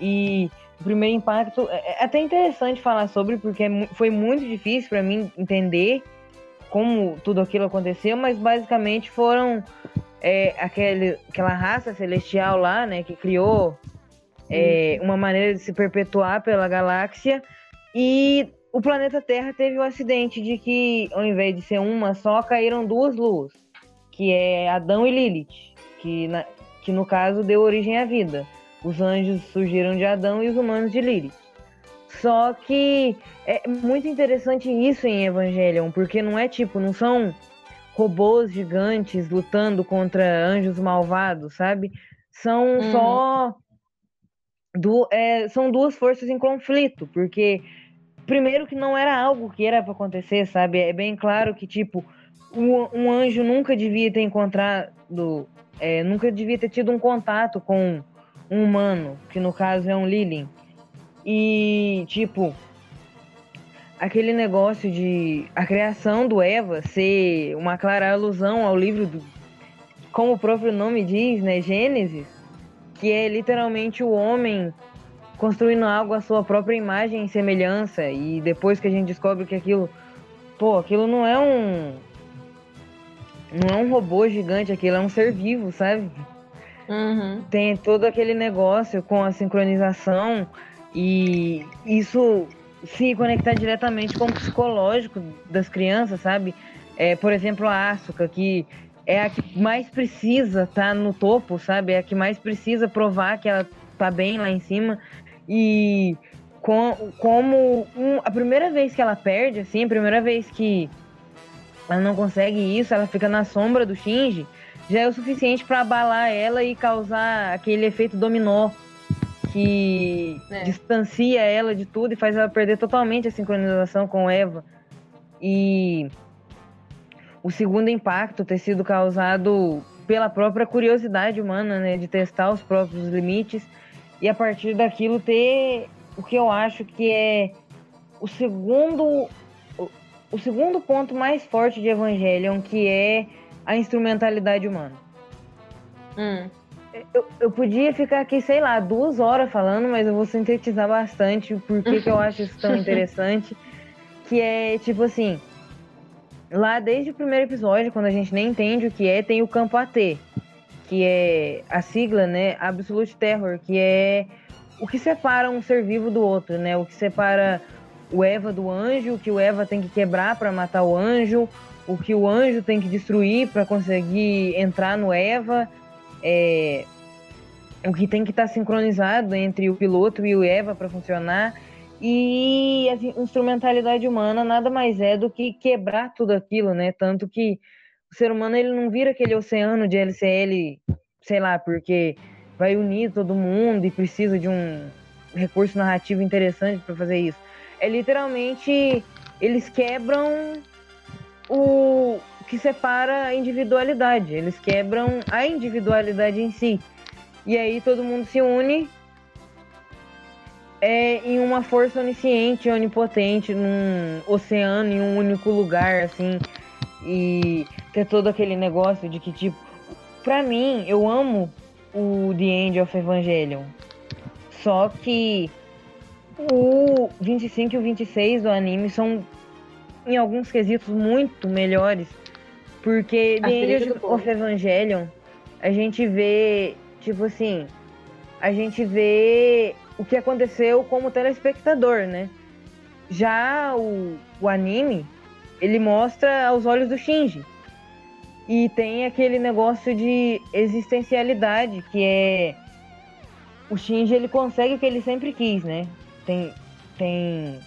e o primeiro impacto é, é até interessante falar sobre, porque é foi muito difícil para mim entender como tudo aquilo aconteceu, mas basicamente foram é, aquele, aquela raça celestial lá, né, que criou é, uma maneira de se perpetuar pela galáxia, e o planeta Terra teve o acidente de que, ao invés de ser uma só, caíram duas luas que é Adão e Lilith, que, na, que no caso deu origem à vida. Os anjos surgiram de Adão e os humanos de Lilith. Só que é muito interessante isso em Evangelion, porque não é tipo, não são robôs gigantes lutando contra anjos malvados, sabe? São hum. só du é, são duas forças em conflito, porque primeiro que não era algo que era para acontecer, sabe? É bem claro que tipo um, um anjo nunca devia ter encontrado, é, nunca devia ter tido um contato com um humano, que no caso é um Lilin. E, tipo, aquele negócio de a criação do Eva ser uma clara alusão ao livro do, como o próprio nome diz, né, Gênesis, que é literalmente o homem construindo algo à sua própria imagem e semelhança e depois que a gente descobre que aquilo, pô, aquilo não é um não é um robô gigante, aquilo é um ser vivo, sabe? Uhum. Tem todo aquele negócio com a sincronização e isso se conectar diretamente com o psicológico das crianças, sabe? É, por exemplo, a Asuka, que é a que mais precisa estar tá no topo, sabe? É a que mais precisa provar que ela tá bem lá em cima. E com, como um, a primeira vez que ela perde, assim, a primeira vez que ela não consegue isso, ela fica na sombra do Shinji, já é o suficiente para abalar ela e causar aquele efeito dominó que é. distancia ela de tudo e faz ela perder totalmente a sincronização com Eva. E o segundo impacto ter sido causado pela própria curiosidade humana, né, de testar os próprios limites e a partir daquilo ter o que eu acho que é o segundo o segundo ponto mais forte de Evangelion, que é a instrumentalidade humana. Hum. Eu, eu podia ficar aqui, sei lá, duas horas falando, mas eu vou sintetizar bastante porque que eu acho isso tão <laughs> interessante. Que é tipo assim, lá desde o primeiro episódio, quando a gente nem entende o que é, tem o campo AT, que é a sigla, né? Absolute Terror, que é o que separa um ser vivo do outro, né? O que separa o Eva do anjo, o que o Eva tem que quebrar para matar o anjo, o que o anjo tem que destruir para conseguir entrar no Eva, é, o que tem que estar tá sincronizado entre o piloto e o Eva para funcionar. E a instrumentalidade humana nada mais é do que quebrar tudo aquilo, né? Tanto que o ser humano ele não vira aquele oceano de LCL, sei lá, porque vai unir todo mundo e precisa de um recurso narrativo interessante para fazer isso é literalmente eles quebram o que separa a individualidade, eles quebram a individualidade em si. E aí todo mundo se une é, em uma força onisciente, onipotente, num oceano, em um único lugar, assim. E ter todo aquele negócio de que, tipo, pra mim, eu amo o The End of Evangelion. Só que o 25 e o 26 do anime são, em alguns quesitos, muito melhores. Porque The End of Evangelion, a gente vê, tipo assim, a gente vê o que aconteceu como telespectador, né? Já o, o anime, ele mostra aos olhos do Shinji. E tem aquele negócio de existencialidade, que é o Shinji ele consegue o que ele sempre quis, né? Tem tem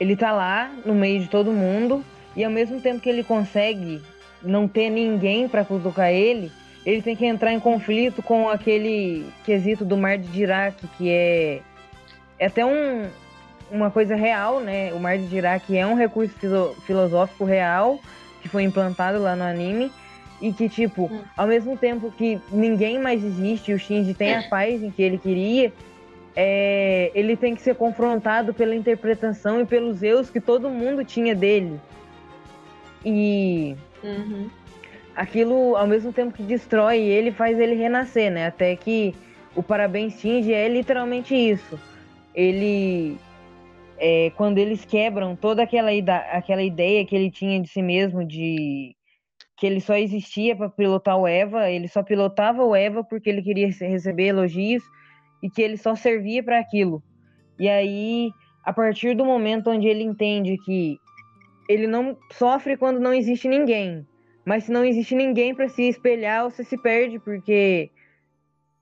ele tá lá no meio de todo mundo e ao mesmo tempo que ele consegue não ter ninguém para cutucar ele, ele tem que entrar em conflito com aquele quesito do mar de Dirac, que é, é até um, uma coisa real, né? O mar de Dirac é um recurso filosófico real que foi implantado lá no anime e que, tipo, hum. ao mesmo tempo que ninguém mais existe, o Shinji tem a paz em que ele queria, é, ele tem que ser confrontado pela interpretação e pelos erros que todo mundo tinha dele. E uhum. aquilo, ao mesmo tempo que destrói ele, faz ele renascer, né? Até que o Parabéns Shinji é literalmente isso. Ele. É, quando eles quebram toda aquela, aquela ideia que ele tinha de si mesmo, de que ele só existia para pilotar o Eva, ele só pilotava o Eva porque ele queria receber elogios e que ele só servia para aquilo. E aí, a partir do momento onde ele entende que ele não sofre quando não existe ninguém, mas se não existe ninguém para se espelhar, você se perde porque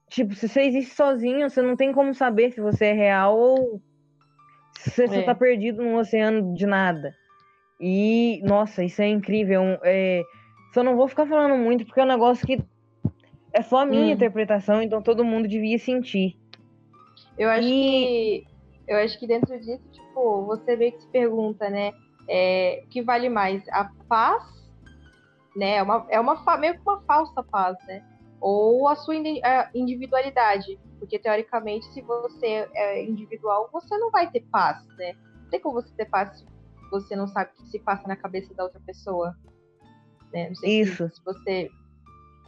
tipo, se você existe sozinho, você não tem como saber se você é real ou se você é. tá perdido num oceano de nada. E, nossa, isso é incrível. É, só não vou ficar falando muito porque é um negócio que é só a minha hum. interpretação, então todo mundo devia sentir.
Eu acho e... que eu acho que dentro disso, tipo, você meio que se pergunta, né? É, que vale mais? A paz, né? É uma, é uma meio que uma falsa paz, né? Ou a sua individualidade. Porque teoricamente, se você é individual, você não vai ter paz, né? Não tem como você ter paz se você não sabe o que se passa na cabeça da outra pessoa. Né? Não sei Isso. Se, se você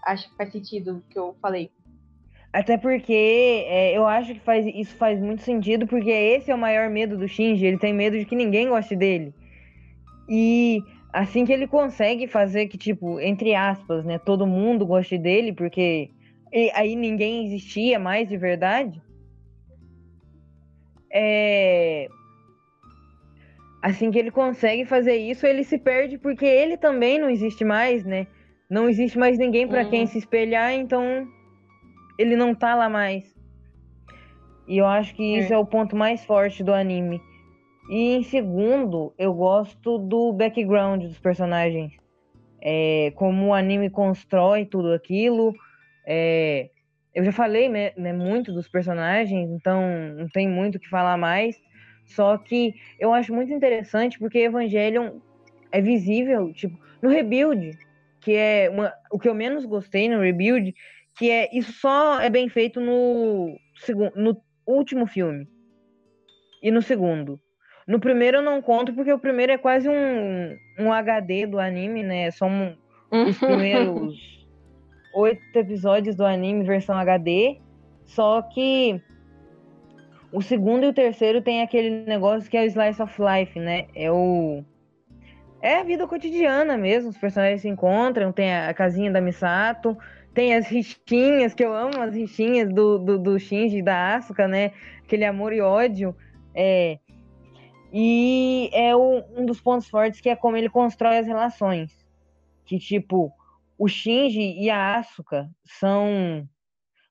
acha que faz sentido o que eu falei.
Até porque é, eu acho que faz, isso faz muito sentido, porque esse é o maior medo do Shinji. Ele tem medo de que ninguém goste dele. E assim que ele consegue fazer que, tipo, entre aspas, né, todo mundo goste dele, porque aí ninguém existia mais de verdade. É... Assim que ele consegue fazer isso, ele se perde porque ele também não existe mais, né? Não existe mais ninguém para uhum. quem se espelhar, então ele não tá lá mais. E eu acho que isso é. é o ponto mais forte do anime. E em segundo, eu gosto do background dos personagens. É, como o anime constrói tudo aquilo. É, eu já falei né, né, muito dos personagens, então não tem muito o que falar mais. Só que eu acho muito interessante porque Evangelion é visível, tipo, no Rebuild, que é uma, o que eu menos gostei no Rebuild, que é isso só é bem feito no segundo, no último filme e no segundo. No primeiro eu não conto porque o primeiro é quase um, um HD do anime, né? São os primeiros <laughs> oito episódios do anime versão HD. Só que o segundo e o terceiro tem aquele negócio que é o Slice of Life, né? É o. É a vida cotidiana mesmo. Os personagens se encontram, tem a casinha da Misato, tem as rixinhas, que eu amo as rixinhas do, do, do Shinji e da Asuka, né? Aquele amor e ódio. É, e é o, um dos pontos fortes que é como ele constrói as relações. Que, tipo, o Shinji e a Asuka são,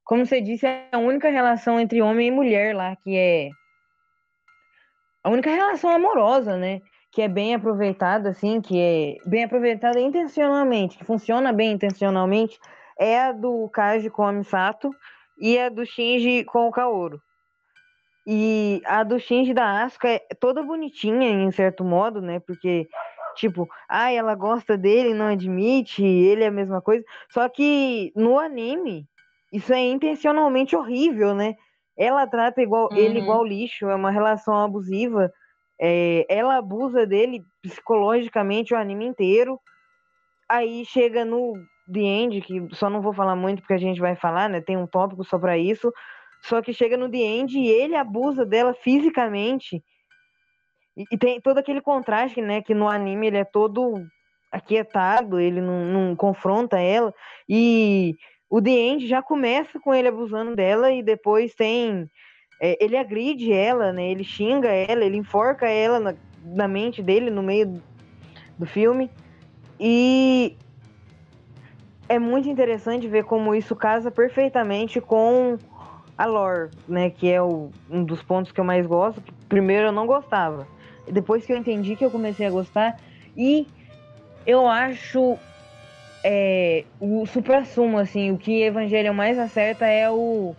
como você disse, é a única relação entre homem e mulher lá, que é a única relação amorosa, né? Que é bem aproveitada, assim, que é bem aproveitada intencionalmente, que funciona bem intencionalmente, é a do Kaji com a Misato e a do Shinji com o Kaoru. E a do Shinji da Asuka é toda bonitinha, em certo modo, né? Porque, tipo, ai, ela gosta dele, não admite, ele é a mesma coisa. Só que no anime, isso é intencionalmente horrível, né? Ela trata igual, uhum. ele igual lixo, é uma relação abusiva. É, ela abusa dele psicologicamente o anime inteiro. Aí chega no The End, que só não vou falar muito porque a gente vai falar, né? Tem um tópico só para isso. Só que chega no The End e ele abusa dela fisicamente. E, e, tem todo aquele contraste, né? Que no anime ele é todo aquietado, ele não, não confronta ela. E o The End já começa com ele abusando dela e depois tem. É, ele agride ela, né? Ele xinga ela, ele enforca ela na, na mente dele no meio do filme. E é muito interessante ver como isso casa perfeitamente com a lore, né? Que é o, um dos pontos que eu mais gosto. Primeiro eu não gostava. Depois que eu entendi que eu comecei a gostar. E eu acho é, o supra-sumo, assim, o que Evangelho mais acerta é o.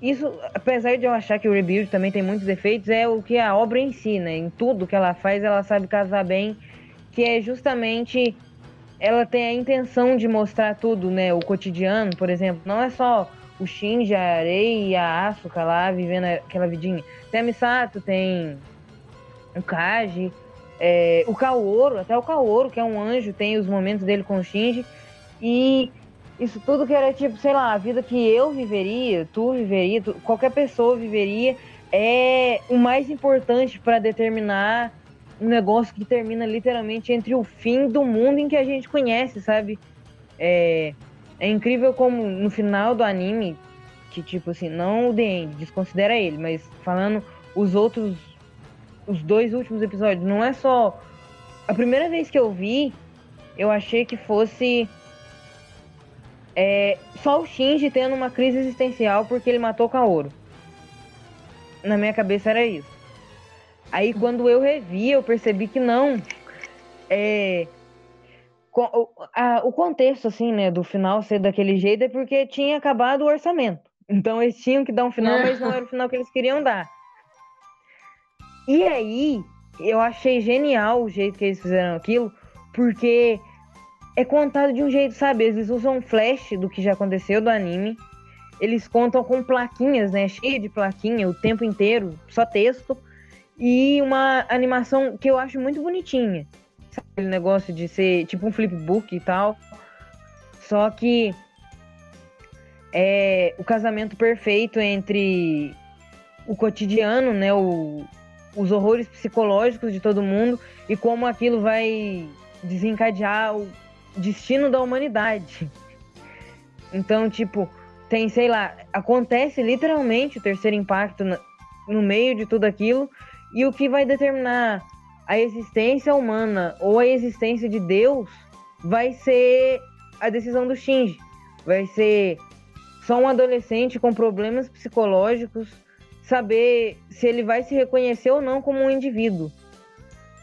Isso, apesar de eu achar que o Rebuild também tem muitos defeitos, é o que a obra em si, né? Em tudo que ela faz, ela sabe casar bem, que é justamente ela tem a intenção de mostrar tudo, né? O cotidiano, por exemplo, não é só o Shinji, a Arei e a Asuka lá vivendo aquela vidinha. Tem a Misato, tem o Kaji, é, o Kaoru, até o Kaoru, que é um anjo, tem os momentos dele com o Shinji. E isso tudo que era tipo, sei lá, a vida que eu viveria, tu viveria, tu, qualquer pessoa viveria, é o mais importante para determinar um negócio que termina literalmente entre o fim do mundo em que a gente conhece, sabe? É, é incrível como no final do anime, que tipo assim, não o End, desconsidera ele, mas falando os outros os dois últimos episódios. Não é só. A primeira vez que eu vi, eu achei que fosse. É, só o Shinji tendo uma crise existencial porque ele matou Kaoru. Na minha cabeça era isso. Aí quando eu revi, eu percebi que não. É, o, contexto, assim, né, do final ser daquele jeito é porque tinha acabado o orçamento. <laughs> Então eles tinham que dar um final, mas não era o final que eles queriam dar. E aí, eu achei genial o jeito que eles fizeram aquilo, porque é contado de um jeito, sabe? Eles usam um flash do que já aconteceu do anime. Eles contam com plaquinhas, né? Cheia de plaquinha o tempo inteiro, só texto. E uma animação que eu acho muito bonitinha. Aquele negócio de ser tipo um flipbook e tal. Só que é o casamento perfeito entre o cotidiano, né? O, os horrores psicológicos de todo mundo e como aquilo vai desencadear o destino da humanidade. <laughs> Então, tipo, tem, sei lá, acontece literalmente o terceiro impacto no meio de tudo aquilo e o que vai determinar a existência humana ou a existência de Deus vai ser a decisão do Shinji. Vai ser só um adolescente com problemas psicológicos saber se ele vai se reconhecer ou não como um indivíduo.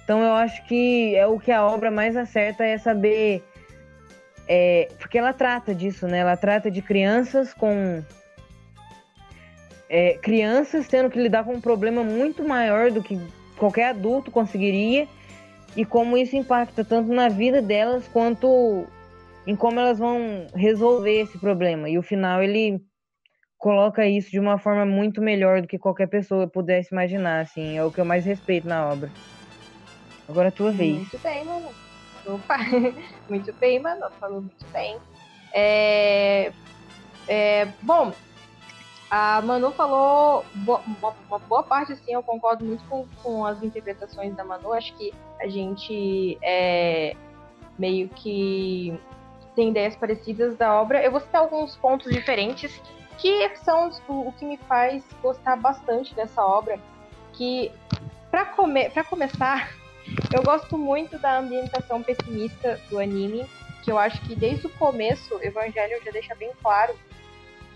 Então eu acho que é o que a obra mais acerta é saber. É, porque ela trata disso, né? Ela trata de crianças com. É, crianças tendo que lidar com um problema muito maior do que qualquer adulto conseguiria e como isso impacta tanto na vida delas quanto em como elas vão resolver esse problema. E o final ele coloca isso de uma forma muito melhor do que qualquer pessoa pudesse imaginar, assim, é o que eu mais respeito na obra. Agora a tua vez.
Muito bem, mano. Opa, <laughs> muito bem, mano, falou muito bem. É, é, bom, a Manu falou uma, boa parte, assim, eu concordo muito com, com as interpretações da Manu. Acho que a gente é, meio que tem ideias parecidas da obra. Eu vou citar alguns pontos diferentes que são o, o que me faz gostar bastante dessa obra. Que, para come começar, <laughs> eu gosto muito da ambientação pessimista do anime, que eu acho que desde o começo, Evangelho já deixa bem claro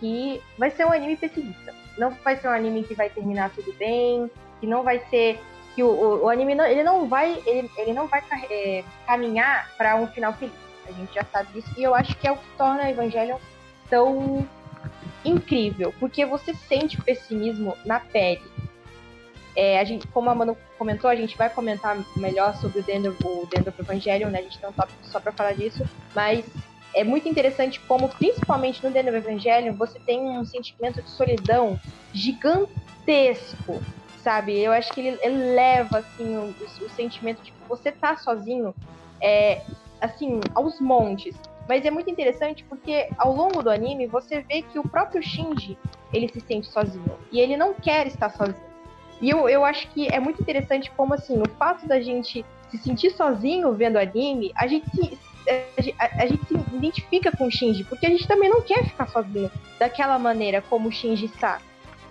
que vai ser um anime pessimista. Não vai ser um anime que vai terminar tudo bem, que não vai ser que o, o, o anime não, ele não vai ele, ele não vai é, caminhar para um final feliz. A gente já sabe disso e eu acho que é o que torna Evangelho tão incrível, porque você sente o pessimismo na pele. É, a gente, como a Manu comentou, a gente vai comentar melhor sobre o Dentro, o Dentro do Evangelho, né? A gente tem um tópico só para falar disso, mas é muito interessante como, principalmente no Dentro Evangelho, você tem um sentimento de solidão gigantesco, sabe? Eu acho que ele eleva, assim, o, o sentimento de que você tá sozinho, é, assim, aos montes. Mas é muito interessante porque ao longo do anime você vê que o próprio Shinji ele se sente sozinho e ele não quer estar sozinho. E eu, eu acho que é muito interessante como assim, o fato da gente se sentir sozinho vendo anime, a gente se, a, a, gente se identifica com o Shinji, porque a gente também não quer ficar sozinho daquela maneira como o Shinji está.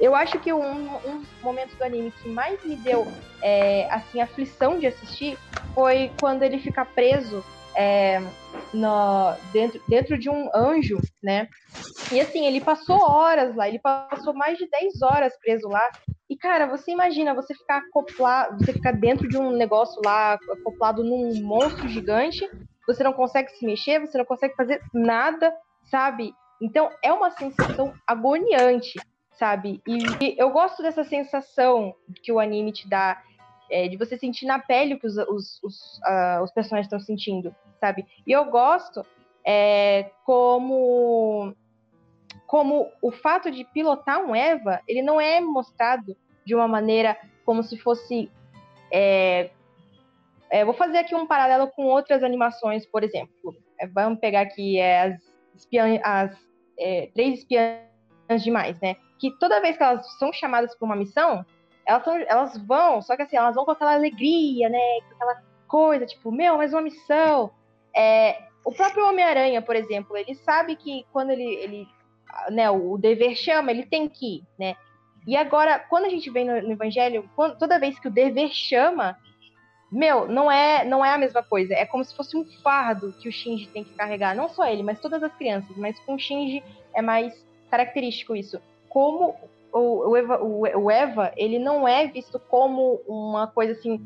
Eu acho que um, um dos momentos do anime que mais me deu é, assim aflição de assistir foi quando ele fica preso é, no, dentro, dentro de um anjo, né? E assim, ele passou horas lá, ele passou mais de 10 horas preso lá. E, cara, você imagina você ficar acoplado, você ficar dentro de um negócio lá, acoplado num monstro gigante, você não consegue se mexer, você não consegue fazer nada, sabe? Então é uma sensação agoniante sabe? E eu gosto dessa sensação que o anime te dá, é, de você sentir na pele o que os, os, os, uh, os personagens estão sentindo, sabe? E eu gosto é, como como o fato de pilotar um Eva, ele não é mostrado de uma maneira como se fosse. É, é, vou fazer aqui um paralelo com outras animações, por exemplo. É, vamos pegar aqui é, as, as é, três espiãs demais, né? que toda vez que elas são chamadas para uma missão, elas, são, elas vão, só que assim, elas vão com aquela alegria, né? Com aquela coisa, tipo, meu, mais uma missão. É, o próprio Homem-Aranha, por exemplo, ele sabe que quando ele, ele né, o dever chama, ele tem que ir, né? E agora, quando a gente vem no, no Evangelho, quando, toda vez que o dever chama, meu, não é, não é a mesma coisa. É como se fosse um fardo que o Shinji tem que carregar. Não só ele, mas todas as crianças. Mas com o Shinji é mais característico isso como o, Eva, o, Eva, ele não é visto como uma coisa assim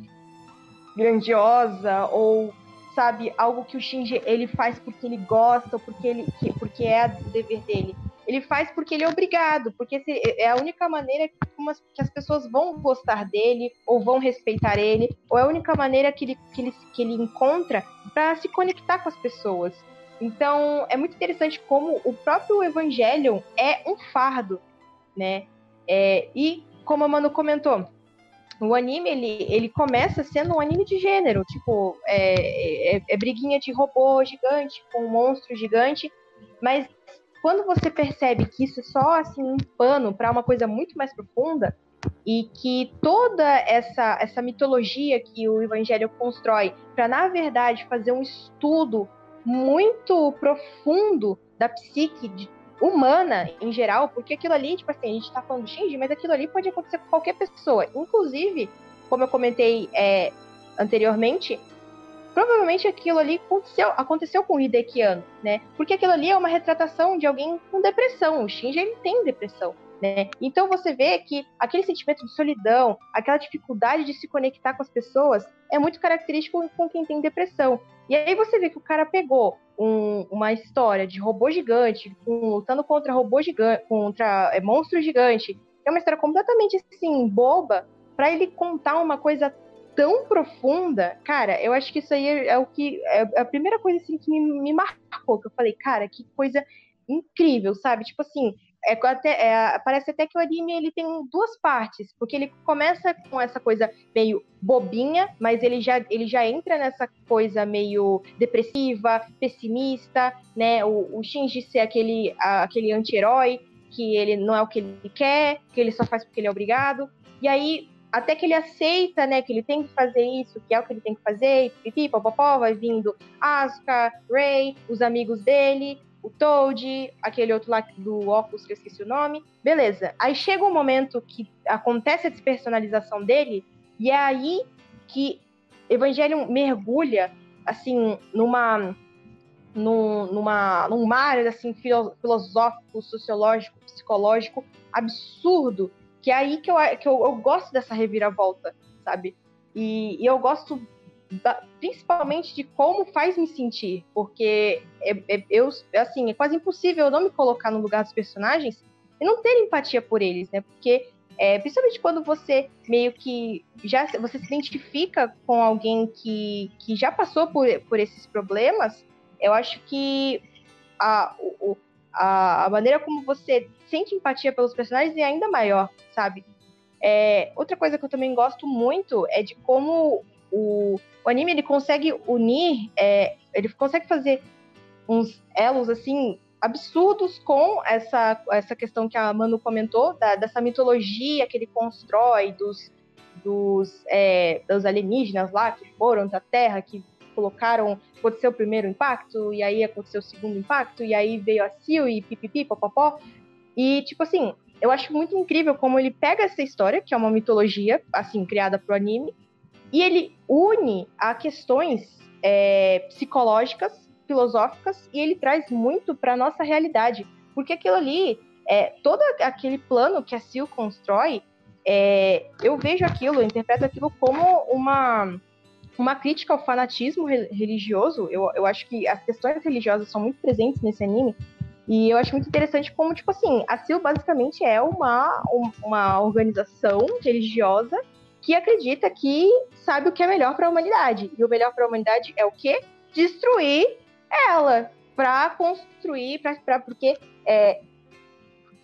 grandiosa ou sabe algo que o Shinji ele faz porque ele gosta ou porque ele porque é o dever dele. Ele faz porque ele é obrigado, porque é a única maneira que as pessoas vão gostar dele ou vão respeitar ele, ou é a única maneira que ele, que ele, que ele encontra para se conectar com as pessoas. Então, é muito interessante como o próprio Evangelion é um fardo né? É, e como a Manu comentou, o anime ele, ele começa sendo um anime de gênero, tipo, é, é, é briguinha de robô gigante com um monstro gigante, mas quando você percebe que isso é só assim um pano para uma coisa muito mais profunda e que toda essa essa mitologia que o evangelho constrói para na verdade fazer um estudo muito profundo da psique de humana em geral, porque aquilo ali, tipo assim, a gente tá falando do Shinji, mas aquilo ali pode acontecer com qualquer pessoa. Inclusive, como eu comentei é, anteriormente, provavelmente aquilo ali aconteceu, aconteceu com o Hidekiano, né? Porque aquilo ali é uma retratação de alguém com depressão. O Shinji, ele tem depressão. Né? Então você vê que aquele sentimento de solidão, aquela dificuldade de se conectar com as pessoas, é muito característico com quem tem depressão. E aí você vê que o cara pegou um, uma história de robô gigante, com, lutando contra robô gigante, contra é, monstro gigante. É uma história completamente assim, boba, para ele contar uma coisa tão profunda, cara, eu acho que isso aí é, é o que. É a primeira coisa assim que me, me marcou, que eu falei, cara, que coisa incrível, sabe? Tipo assim, é, até, é, parece até que o anime ele tem duas partes, porque ele começa com essa coisa meio bobinha, mas ele já, ele já entra nessa coisa meio depressiva, pessimista, né? O, o Shinji ser aquele, aquele anti-herói, que ele não é o que ele quer, que ele só faz porque ele é obrigado. E aí, até que ele aceita, né, que ele tem que fazer isso, que é o que ele tem que fazer, e pipi, popopó, vai vindo Asuka, Rei, os amigos dele, o Toad, aquele outro lá do óculos que eu esqueci o nome. Beleza. Aí chega um momento que acontece a despersonalização dele, e é aí que Evangelion mergulha, assim, numa. Num, numa, num mar assim, filosófico, sociológico, psicológico absurdo, que é aí que eu, que eu, eu gosto dessa reviravolta, sabe? E, e eu gosto da, principalmente de como faz me sentir, porque é, é, eu, assim, é quase impossível eu não me colocar no lugar dos personagens e não ter empatia por eles, né? Porque é, principalmente quando você meio que já você se identifica com alguém que, que já passou por, por esses problemas, eu acho que a, a, a maneira como você sente empatia pelos personagens é ainda maior, sabe? É, outra coisa que eu também gosto muito é de como o, o anime ele consegue unir, é, ele consegue fazer uns elos assim absurdos com essa, essa questão que a Manu comentou, da, dessa mitologia que ele constrói dos, dos, é, dos alienígenas lá que foram da Terra, que colocaram, aconteceu o primeiro impacto, e aí aconteceu o segundo impacto, e aí veio a Sil e pipipi, popopó. E, tipo assim, eu acho muito incrível como ele pega essa história, que é uma mitologia, assim, criada pro anime, e ele une a questões é, psicológicas, filosóficas, e ele traz muito para nossa realidade. Porque aquilo ali, é, todo aquele plano que a Sil constrói, é, eu vejo aquilo, eu interpreto aquilo como uma, uma crítica ao fanatismo religioso. Eu, eu acho que as questões religiosas são muito presentes nesse anime. E eu acho muito interessante como, tipo assim, a CIL basicamente é uma, uma organização religiosa que acredita que sabe o que é melhor para a humanidade. E o melhor para a humanidade é o quê? Destruir ela para construir, para porque é,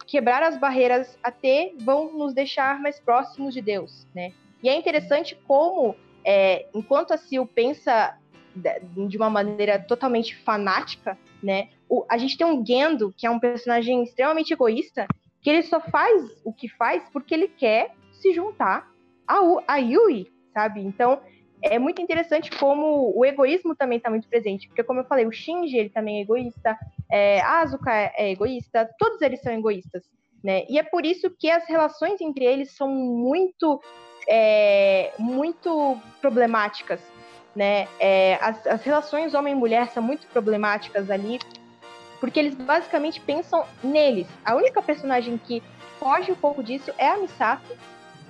quebrar as barreiras até vão nos deixar mais próximos de Deus, né? E é interessante como, é, enquanto a Sil pensa de uma maneira totalmente fanática, né? O, a gente tem um Gendo, que é um personagem extremamente egoísta, que ele só faz o que faz porque ele quer se juntar a, a Yui, sabe? Então, é muito interessante como o egoísmo também está muito presente, porque como eu falei, o Shinji ele também é egoísta, é, a Asuka é, é egoísta, todos eles são egoístas, né? E é por isso que as relações entre eles são muito, é, muito problemáticas, né? É, as, as relações homem-mulher são muito problemáticas ali, porque eles basicamente pensam neles. A única personagem que foge um pouco disso é a Misato,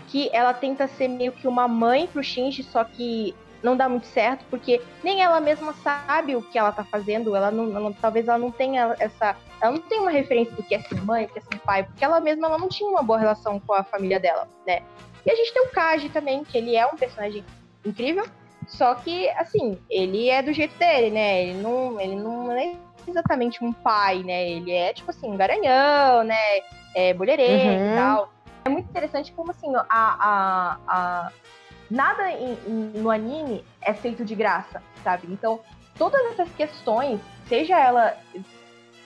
que ela tenta ser meio que uma mãe pro Shinji, só que não dá muito certo, porque nem ela mesma sabe o que ela tá fazendo, ela não, ela, talvez ela não tenha essa, ela não tem uma referência do que é ser mãe, do que é ser pai, porque ela mesma ela não tinha uma boa relação com a família dela, né? E a gente tem o Kaji também, que ele é um personagem incrível, só que, assim, ele é do jeito dele, né? Ele não, ele não é exatamente um pai, né? Ele é, tipo assim, um garanhão, né? É bolhereiro uhum. e tal. É muito interessante como, assim, a, a, a... nada em, em, no anime é feito de graça, sabe? Então, todas essas questões, seja ela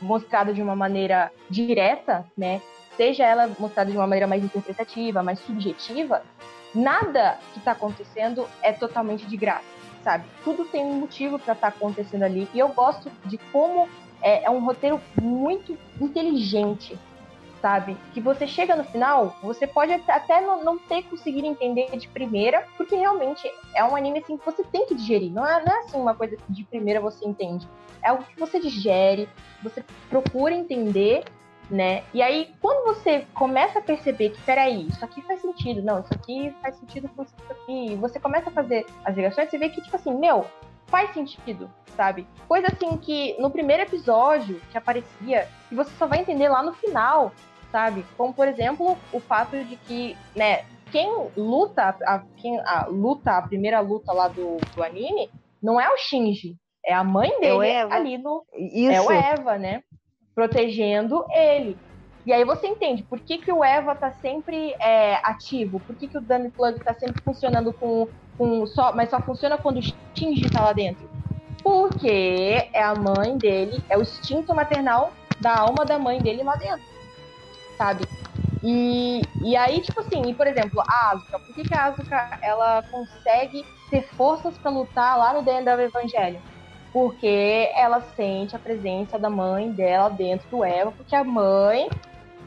mostrada de uma maneira direta, né? Seja ela mostrada de uma maneira mais interpretativa, mais subjetiva, nada que está acontecendo é totalmente de graça, sabe? Tudo tem um motivo para estar tá acontecendo ali. E eu gosto de como é, é, um roteiro muito inteligente, sabe? Que você chega no final, você pode até não, não ter conseguido entender de primeira, porque realmente é um anime assim que você tem que digerir. Não é, não é assim uma coisa que de primeira você entende. É algo que você digere, você procura entender né? E aí, quando você começa a perceber que, peraí, isso aqui faz sentido, não, isso aqui faz sentido com isso aqui, e você começa a fazer as ligações, você vê que, tipo assim, meu, faz sentido, sabe? Coisa assim que no primeiro episódio que aparecia, e você só vai entender lá no final, sabe? Como, por exemplo, o fato de que, né, quem luta, a, quem a, luta, a primeira luta lá do, do anime, não é o Shinji, é a mãe é dele é ali no. Isso. É o Eva, né? Protegendo ele. E aí você entende por que, que o Eva tá sempre é, ativo, por que, que o Danny Plug tá sempre funcionando com, com só, mas só funciona quando o Shinji tá lá dentro. Porque é a mãe dele, é o instinto maternal da alma da mãe dele lá dentro, sabe? E, e aí, tipo assim, e, por exemplo, a Asuka, por que, que a Asuka ela consegue ter forças para lutar lá no End of Evangelho? Porque ela sente a presença da mãe dela dentro do Eva, porque a mãe,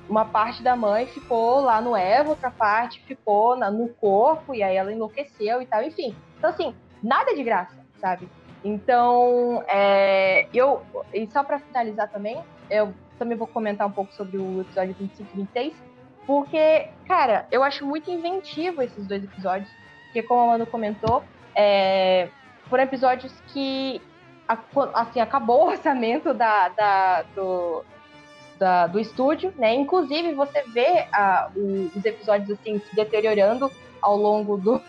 uma parte da mãe ficou lá no Eva, outra parte ficou na, no corpo, e aí ela enlouqueceu e tal, enfim. Então, assim, nada de graça, sabe? Então, é, eu, e só para finalizar também, eu também vou comentar um pouco sobre o episódio 25 e 26, porque, cara, eu acho muito inventivo esses dois episódios, porque como a Manu comentou, é, foram episódios que assim, acabou o orçamento da, da do, da, do estúdio, né? Inclusive, você vê os episódios assim se deteriorando ao longo do,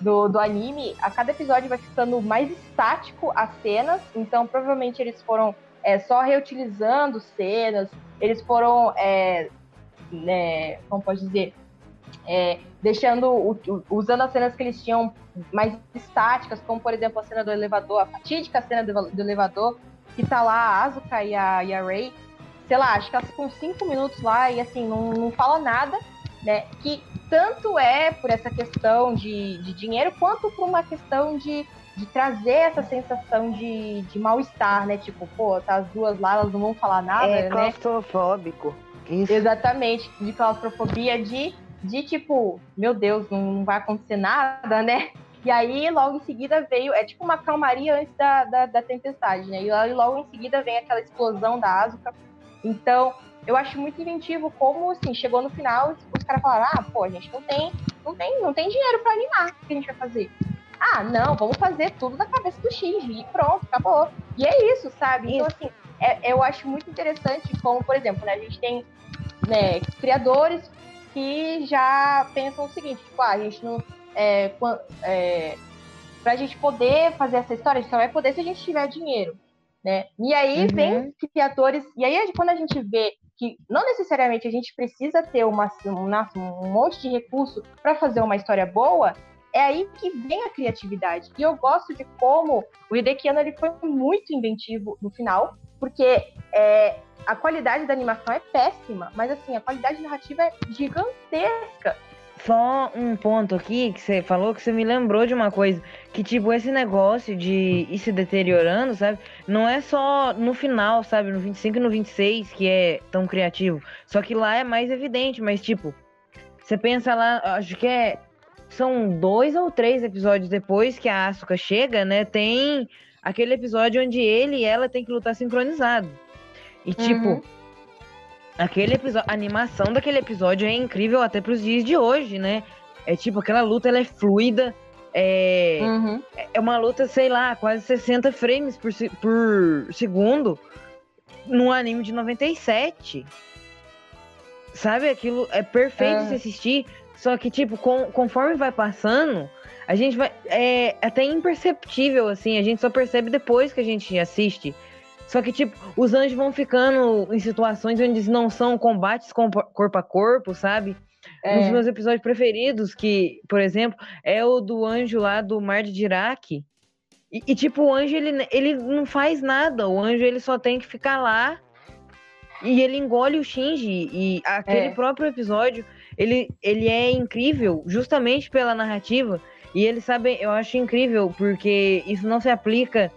do, do, anime. A cada episódio vai ficando mais estático as cenas, então provavelmente eles foram é, só reutilizando cenas, eles foram, é, né, como pode dizer, é, deixando, usando as cenas que eles tinham mais estáticas, como por exemplo a cena do elevador, a fatídica cena do, do elevador, que tá lá a Asuka e a, e a Ray, sei lá, acho que elas ficam cinco minutos lá e assim, não, não fala nada, né? Que tanto é por essa questão de, de dinheiro, quanto por uma questão de de trazer essa sensação de, de mal-estar, né? Tipo, pô, tá as duas lá, elas não vão falar nada,
é
né?
claustrofóbico. Isso.
Exatamente, de claustrofobia, de, de tipo, meu Deus, não vai acontecer nada, né? E aí, logo em seguida, veio. É tipo uma calmaria antes da, da, da tempestade, né? E logo em seguida, vem aquela explosão da Asuka. Então, eu acho muito inventivo como, assim, chegou no final, os caras falaram: ah, pô, a gente não tem, não tem, não tem dinheiro para animar. O que a gente vai fazer? Ah, não, vamos fazer tudo na cabeça do Shinji. E pronto, acabou. E é isso, sabe? Então, assim, é, eu acho muito interessante como, por exemplo, né, a gente tem né, criadores que já pensam o seguinte, tipo, ah, a gente não é, é, pra gente poder fazer essa história, a gente só vai poder se a gente tiver dinheiro, né? E aí uhum. vem criadores, e aí quando a gente vê que não necessariamente a gente precisa ter uma, um, um monte de recurso para fazer uma história boa, é aí que vem a criatividade. E eu gosto de como o Hidekiano ele foi muito inventivo no final, porque é, a qualidade da animação é péssima, mas assim, a qualidade narrativa é gigantesca.
Só um ponto aqui que você falou que você me lembrou de uma coisa. Que, tipo, esse negócio de ir se deteriorando, sabe? Não é só no final, sabe? No 25 e no 26 que é tão criativo. Só que lá é mais evidente, mas, tipo, você pensa lá, acho que é. São dois ou três episódios depois que a Asuka chega, né? Tem aquele episódio onde ele e ela tem que lutar sincronizado. E, tipo. Uhum aquele episódio, a animação daquele episódio é incrível até pros dias de hoje, né? É tipo, aquela luta ela é fluida. É, uhum. é uma luta, sei lá, quase 60 frames por, por segundo num anime de 97. Sabe? Aquilo é perfeito uhum. se assistir. Só que, tipo, com, conforme vai passando, a gente vai. É até imperceptível, assim. A gente só percebe depois que a gente assiste. Só que, tipo, os anjos vão ficando em situações onde não são combates corpo a corpo, sabe? É. Um dos meus episódios preferidos, que, por exemplo, é o do anjo lá do Mar de Dirac. E, e, tipo, o anjo, ele, ele não faz nada. O anjo, ele só tem que ficar lá e ele engole o Shinji. E aquele é. próprio episódio, ele, ele é incrível justamente pela narrativa. E eles sabem, eu acho incrível, porque isso não se aplica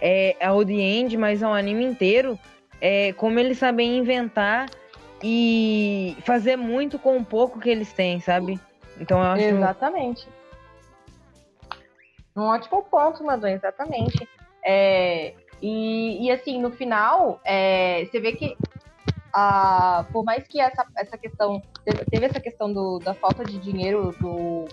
é, ao The End, mas ao anime inteiro, é, como eles sabem inventar e fazer muito com o pouco que eles têm, sabe? Então eu acho.
Exatamente. Um ótimo ponto, Madonna, exatamente. É, e, e assim, no final, é, você vê que a, por mais que essa, essa questão. Teve, teve essa questão do, da falta de dinheiro do,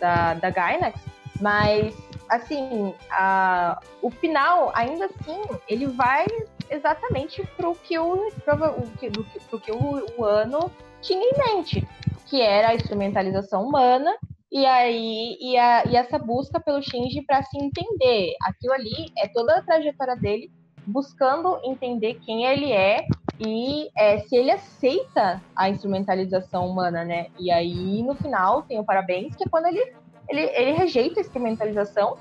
da, da Gainax, mas assim, a, o final, ainda assim, ele vai exatamente pro que o, pro, que, pro que o, o ano tinha em mente, que era a instrumentalização humana e aí e, a, e essa busca pelo Shinji para se entender. Aquilo ali é toda a trajetória dele buscando entender quem ele é e é, se ele aceita a instrumentalização humana, né? E aí no final tem o parabéns, que é quando ele ele, ele rejeita a instrumentalização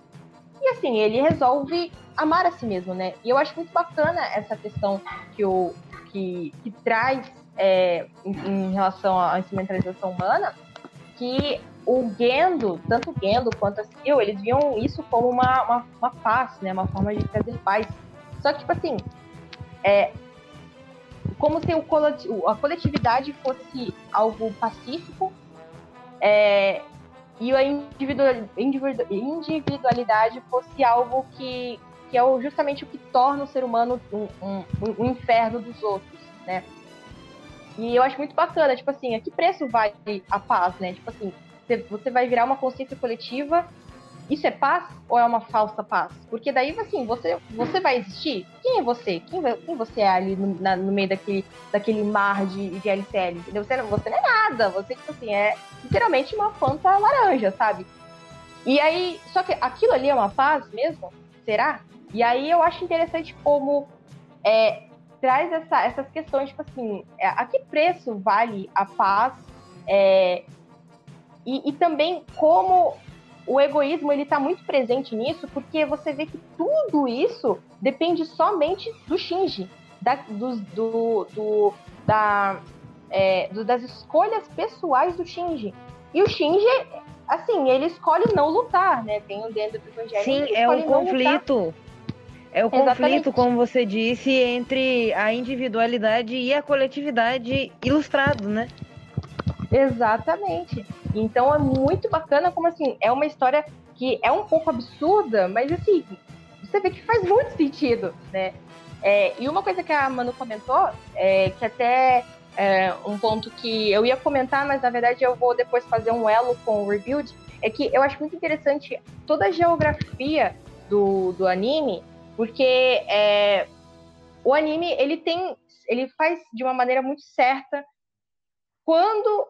e assim, ele resolve amar a si mesmo, né? E eu acho muito bacana essa questão que, o, que, que traz é, em, em, relação à instrumentalização humana, que o Gendo, tanto o Gendo quanto a Sil, eles viam isso como uma, uma, uma paz, né? Uma forma de trazer paz. Só que, tipo assim, é, como se o, a coletividade fosse algo pacífico, é, e a individualidade fosse algo que, que é justamente o que torna o ser humano um, um, um inferno dos outros, né? E eu acho muito bacana, tipo assim, a que preço vai a paz, né? Tipo assim, você vai virar uma consciência coletiva isso é paz ou é uma falsa paz? Porque daí, assim, você, você vai existir? Quem é você? Quem, quem você é ali no, na, no meio daquele, daquele mar de, de LCL? Você, você não é nada. Você, tipo assim, é literalmente uma planta laranja, sabe? E aí, só que aquilo ali é uma paz mesmo? Será? E aí eu acho interessante como é, traz essa, essas questões, tipo assim, é, a que preço vale a paz? É, e, e também como o egoísmo ele está muito presente nisso, porque você vê que tudo isso depende somente do Shinji, da, do, do, do da, é, do, das escolhas pessoais do Shinji. E o Shinji assim, ele escolhe não lutar, né? Tem o dentro do Evangelho.
Sim, é o conflito. É o Exatamente. conflito, como você disse, entre a individualidade e a coletividade ilustrado, né?
Exatamente. Então é muito bacana como assim, é uma história que é um pouco absurda, mas assim, você vê que faz muito sentido, né? É, e uma coisa que a Manu comentou, é, que até é um ponto que eu ia comentar, mas na verdade eu vou depois fazer um elo com o Rebuild, é que eu acho muito interessante toda a geografia do, do anime, porque é, o anime ele tem, ele faz de uma maneira muito certa quando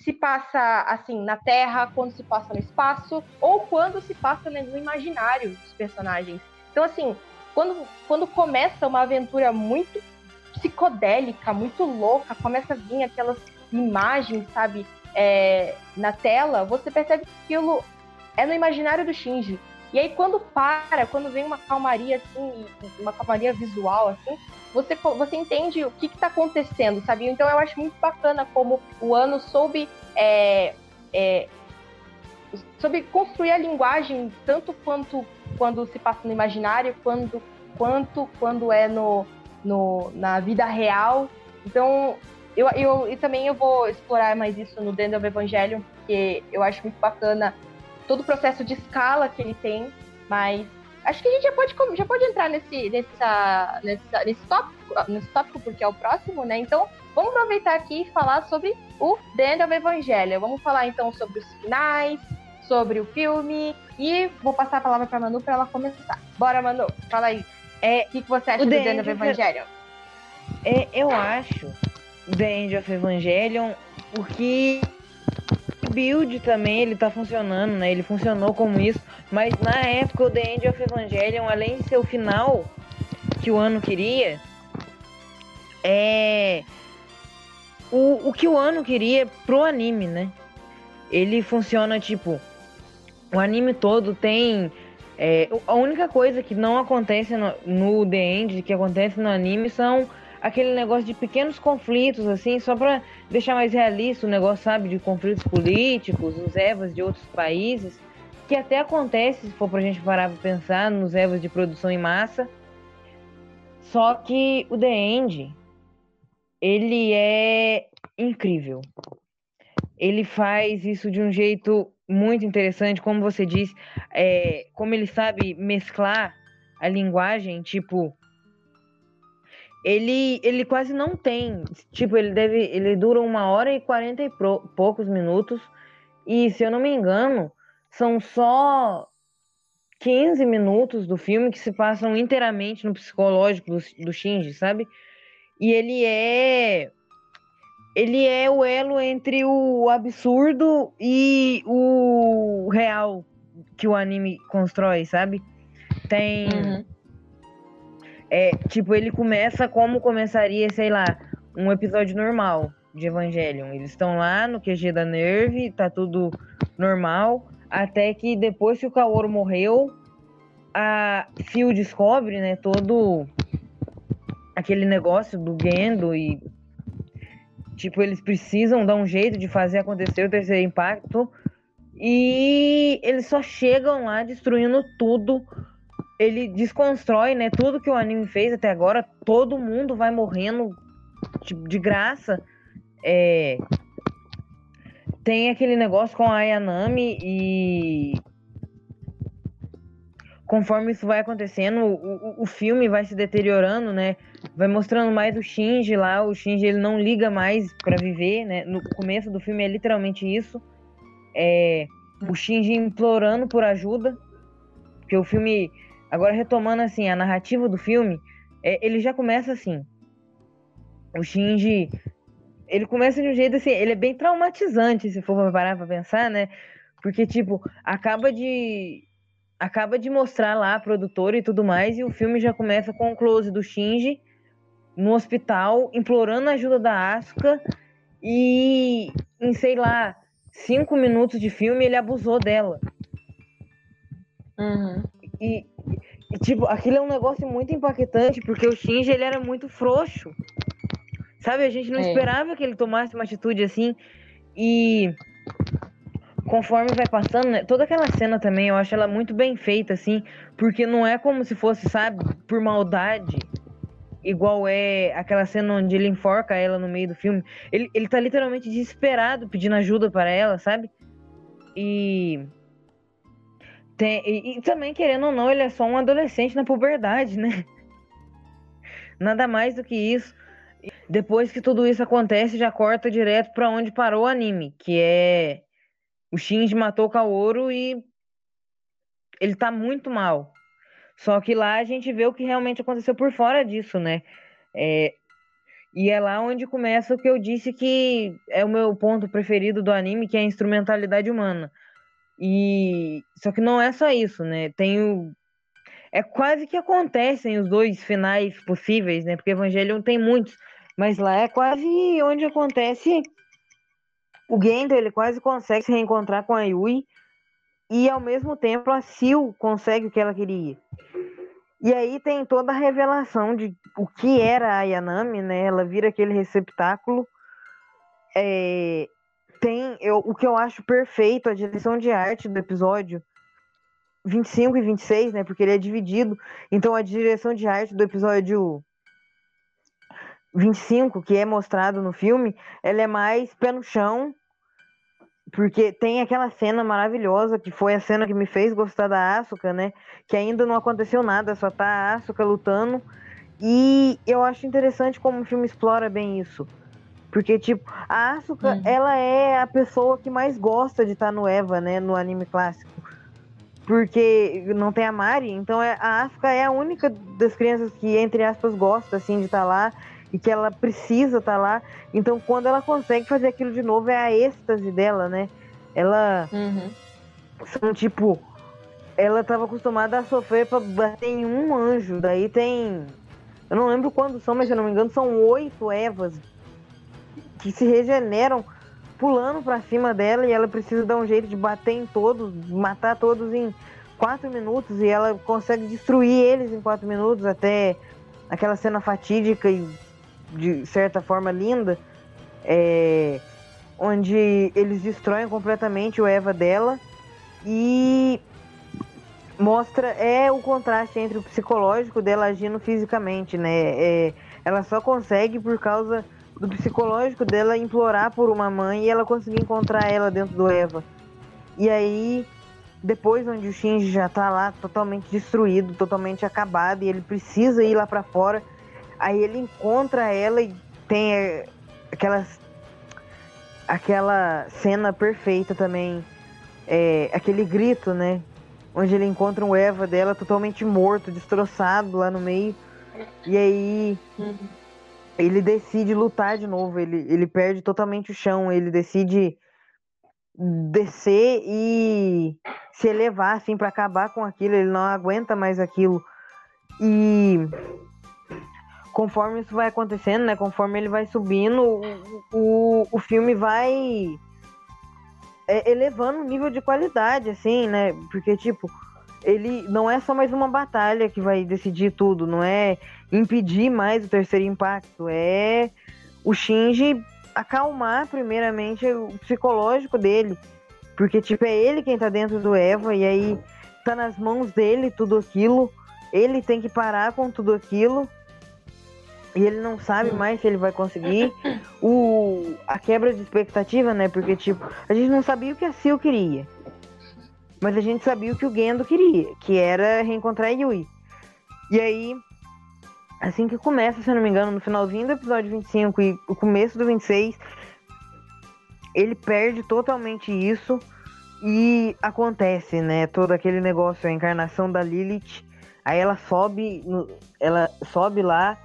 se passa assim na Terra, quando se passa no espaço ou quando se passa no imaginário dos personagens. Então assim, quando, quando começa uma aventura muito psicodélica, muito louca, começa a vir aquelas imagens, sabe, é, na tela, você percebe que aquilo é no imaginário do Shinji. E aí quando para, quando vem uma calmaria assim, uma calmaria visual assim, você, você entende o que está acontecendo, sabe? Então eu acho muito bacana como o ano soube é, é, construir a linguagem tanto quanto quando se passa no imaginário, quando, quanto quando é no, no, na vida real. Então, eu, eu, e também eu vou explorar mais isso no Dentro do Evangelho, porque eu acho muito bacana todo o processo de escala que ele tem, mas acho que a gente já pode, já pode entrar nesse, nessa, nessa, nesse, tópico, nesse tópico, porque é o próximo, né? Então, vamos aproveitar aqui e falar sobre o The End of Evangelho. Vamos falar então sobre os finais, sobre o filme, e vou passar a palavra para Manu para ela começar. Bora, Manu, fala aí. É, o que, que você acha do The End of Evangelion?
É, eu acho The End of Evangelion porque build também ele tá funcionando, né? Ele funcionou como isso, mas na época o The End of Evangelion, além de ser o final que o ano queria, é o, o que o ano queria pro anime, né? Ele funciona tipo o anime todo tem é, a única coisa que não acontece no, no The End, que acontece no anime, são aquele negócio de pequenos conflitos, assim, só para deixar mais realista o negócio, sabe, de conflitos políticos, os Evas de outros países, que até acontece, se for pra gente parar pra pensar, nos Evas de produção em massa. Só que o The End, ele é incrível. Ele faz isso de um jeito muito interessante, como você disse, é, como ele sabe mesclar a linguagem, tipo, ele, ele quase não tem, tipo, ele deve, ele dura uma hora e quarenta e poucos minutos, e se eu não me engano, são só 15 minutos do filme que se passam inteiramente no psicológico do, do Shinji, sabe? E ele é ele é o elo entre o absurdo e o real que o anime constrói, sabe? Tem. Uhum. É, tipo, ele começa como começaria, sei lá, um episódio normal de Evangelion. Eles estão lá no QG da Nerve, tá tudo normal. Até que depois que o Kaoru morreu, a Phil descobre, né, todo aquele negócio do Gendo e Tipo, eles precisam dar um jeito de fazer acontecer o terceiro impacto. E eles só chegam lá destruindo tudo. Ele desconstrói, né? Tudo que o anime fez até agora. Todo mundo vai morrendo tipo, de graça. É... Tem aquele negócio com a Ayanami e conforme isso vai acontecendo, o, o, o, filme vai se deteriorando, né? Vai mostrando mais o Shinji lá. O Shinji ele não liga mais para viver, né? No começo do filme é literalmente isso. É o Shinji implorando por ajuda. Porque o filme, agora retomando assim a narrativa do filme, é, ele já começa assim. O Shinji, ele começa de um jeito assim, ele é bem traumatizante se for parar para pensar, né? Porque tipo, acaba de acaba de mostrar lá a produtora e tudo mais, e o filme já começa com o close do Shinji no hospital, implorando a ajuda da Asuka, e em, sei lá, cinco minutos de filme ele abusou dela.
Uhum.
E, e, tipo, aquilo é um negócio muito impactante, porque o Shinji ele era muito frouxo. Sabe, a gente não é. esperava que ele tomasse uma atitude assim. E conforme vai passando, né, toda aquela cena também, eu acho ela muito bem feita, assim, porque não é como se fosse, sabe, por maldade, igual é aquela cena onde ele enforca ela no meio do filme. Ele, ele tá literalmente desesperado pedindo ajuda para ela, sabe? E, tem, e, e também, querendo ou não, ele é só um adolescente na puberdade, né? Nada mais do que isso. Depois que tudo isso acontece, já corta direto para onde parou o anime, que é o Shinji matou o Kaoru e ele tá muito mal. Só que lá a gente vê o que realmente aconteceu por fora disso, né? É, e é lá onde começa o que eu disse que é o meu ponto preferido do anime, que é a instrumentalidade humana. E só que não é só isso, né? Tem o é quase que acontecem os dois finais possíveis, né? Porque Evangelion tem muitos, mas lá é quase onde acontece o Gendo, ele quase consegue se reencontrar com a Yui e ao mesmo tempo a Sil consegue o que ela queria. E aí tem toda a revelação de o que era a Yanami, né? Ela vira aquele receptáculo. É, tem eu, o que eu acho perfeito, a direção de arte do episódio 25 e 26, né? Porque ele é dividido. Então a direção de arte do episódio 25, que é mostrado no filme, ela é mais pé no chão, porque tem aquela cena maravilhosa que foi a cena que me fez gostar da Asuka, né? Que ainda não aconteceu nada, só tá a Asuka lutando. E eu acho interessante como o filme explora bem isso. Porque, tipo, a Asuka, uhum. ela é a pessoa que mais gosta de estar tá no Eva, né? No anime clássico. Porque não tem a Mari, então é, a Asuka é a única das crianças que, entre aspas, gosta, assim, de estar tá lá e que ela precisa estar tá lá. Então, quando ela consegue fazer aquilo de novo, é a êxtase dela, né? Ela. Uhum. São tipo. Ela estava acostumada a sofrer para bater em um anjo. Daí tem. Eu não lembro quantos são, mas se eu não me engano, são oito Evas que se regeneram pulando para cima dela e ela precisa dar um jeito de bater em todos, matar todos em quatro minutos e ela consegue destruir eles em quatro minutos até aquela cena fatídica e de certa forma linda, é, onde eles destroem completamente o Eva dela e mostra é o contraste entre o psicológico dela agindo fisicamente, né? É, ela só consegue por causa do psicológico dela implorar por uma mãe e ela conseguir encontrar ela dentro do Eva. E aí, depois onde o Shinji já tá lá totalmente destruído, totalmente acabado, e ele precisa ir lá para fora Aí ele encontra ela e tem é, aquelas aquela cena perfeita também, é, aquele grito, né? Onde ele encontra um Eva dela totalmente morto, destroçado lá no meio. E aí uhum. Ele decide lutar de novo. Ele, ele perde totalmente o chão. Ele decide descer e se elevar assim para acabar com aquilo. Ele não aguenta mais aquilo. E conforme isso vai acontecendo, né? Conforme ele vai subindo, o, o, o filme vai é, elevando o nível de qualidade, assim, né? Porque, tipo, ele não é só mais uma batalha que vai decidir tudo, não é impedir mais o terceiro impacto, é o Shinji acalmar primeiramente o psicológico dele. Porque, tipo, é ele quem tá dentro do Eva, e aí tá nas mãos dele tudo aquilo. Ele tem que parar com tudo aquilo e ele não sabe mais se ele vai conseguir. O, a quebra de expectativa, né? Porque, tipo, a gente não sabia o que a Sil queria. Mas a gente sabia o que o Gendo queria, que era reencontrar a Yui. E aí, assim que começa, se eu não me engano, no finalzinho do episódio 25 e o começo do 26, ele perde totalmente isso e acontece, né? Todo aquele negócio, a encarnação da Lilith. Aí ela sobe, ela sobe lá